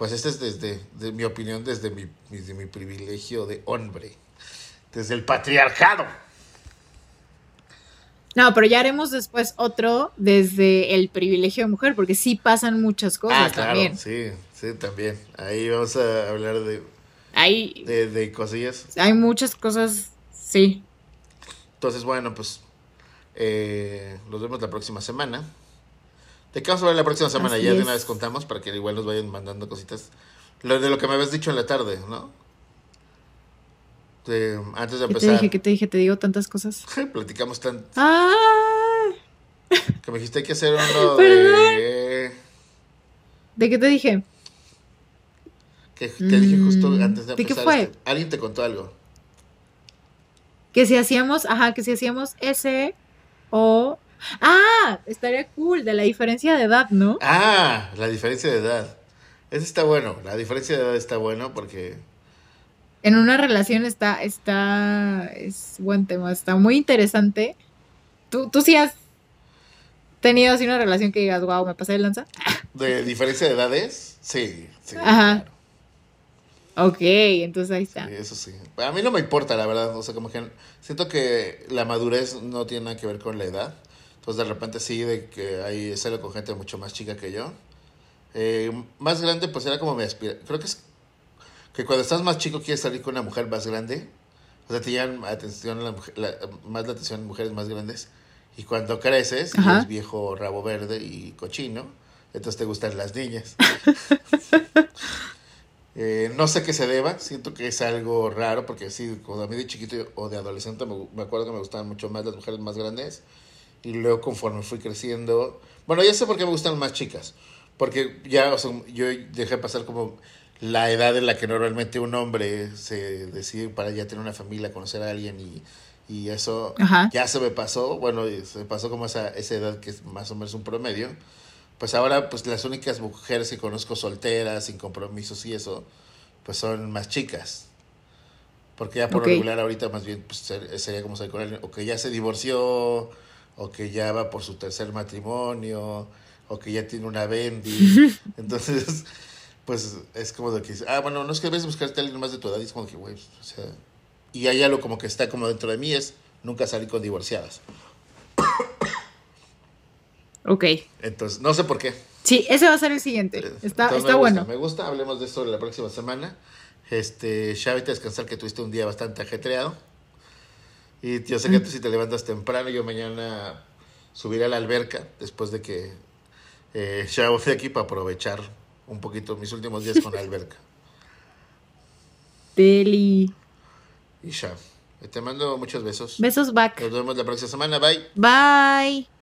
pues esta es desde mi opinión, desde mi, desde mi privilegio de hombre, desde el patriarcado. No, pero ya haremos después otro desde el privilegio de mujer, porque sí pasan muchas cosas ah, claro, también. Sí, sí, también. Ahí vamos a hablar de, Ahí, de, de cosillas. Hay muchas cosas, sí. Entonces, bueno, pues eh, nos vemos la próxima semana. ¿De qué vamos a hablar la próxima semana? ya de una vez contamos para que igual nos vayan mandando cositas. Lo de lo que me habías dicho en la tarde, ¿no? antes de empezar. ¿Qué te dije? ¿Qué te dije? Te digo tantas cosas. Platicamos tanto. ¡Ah! Que me dijiste que hacer uno de. ¿De qué te dije? Que te dije justo mm, antes de empezar. ¿De qué fue? Este, alguien te contó algo. Que si hacíamos, ajá, que si hacíamos ese o Ah, estaría cool, de la diferencia de edad, ¿no? Ah, la diferencia de edad. Eso está bueno, la diferencia de edad está bueno porque... En una relación está, está, es buen tema, está muy interesante. ¿Tú, tú sí has tenido así una relación que digas, wow, me pasé de lanza? ¿De diferencia de edades? Sí, sí. Ajá. Ok, entonces ahí está. Sí, eso sí. A mí no me importa, la verdad. O sea, como que siento que la madurez no tiene nada que ver con la edad. Entonces de repente sí, de que ahí sale con gente mucho más chica que yo. Eh, más grande, pues era como me aspira. Creo que es que cuando estás más chico quieres salir con una mujer más grande. O sea, te llaman atención la la- más la atención mujeres más grandes. Y cuando creces, Ajá. eres viejo rabo verde y cochino, entonces te gustan las niñas. Eh, no sé qué se deba, siento que es algo raro, porque sí, cuando a mí de chiquito o de adolescente me, me acuerdo que me gustaban mucho más las mujeres más grandes. Y luego conforme fui creciendo, bueno, ya sé por qué me gustan más chicas. Porque ya, o sea, yo dejé pasar como la edad en la que normalmente un hombre se decide para ya tener una familia, conocer a alguien y, y eso Ajá. ya se me pasó, bueno, se pasó como esa, esa edad que es más o menos un promedio. Pues ahora, pues las únicas mujeres que conozco solteras, sin compromisos y eso, pues son más chicas. Porque ya por Ok. lo regular ahorita más bien pues, ser- sería como salir con alguien, o que ya se divorció, o que ya va por su tercer matrimonio, o que ya tiene una bendy. Entonces, pues es como de que, ah, bueno, no es que debes buscarte a alguien más de tu edad, y es como que, güey, o sea, y hay algo como que está como dentro de mí, es nunca salir con divorciadas. Ok. Entonces, no sé por qué. Sí, ese va a ser el siguiente. Está, Entonces, está me bueno. Me gusta, hablemos de esto la próxima semana. Este, ya vete a descansar que tuviste un día bastante ajetreado. Y yo sé que tú si te levantas temprano, yo mañana subiré a la alberca después de que eh, ya voy aquí para aprovechar un poquito mis últimos días con la alberca. Deli. Y ya. Te mando muchos besos. Besos back. Nos vemos la próxima semana. Bye. Bye.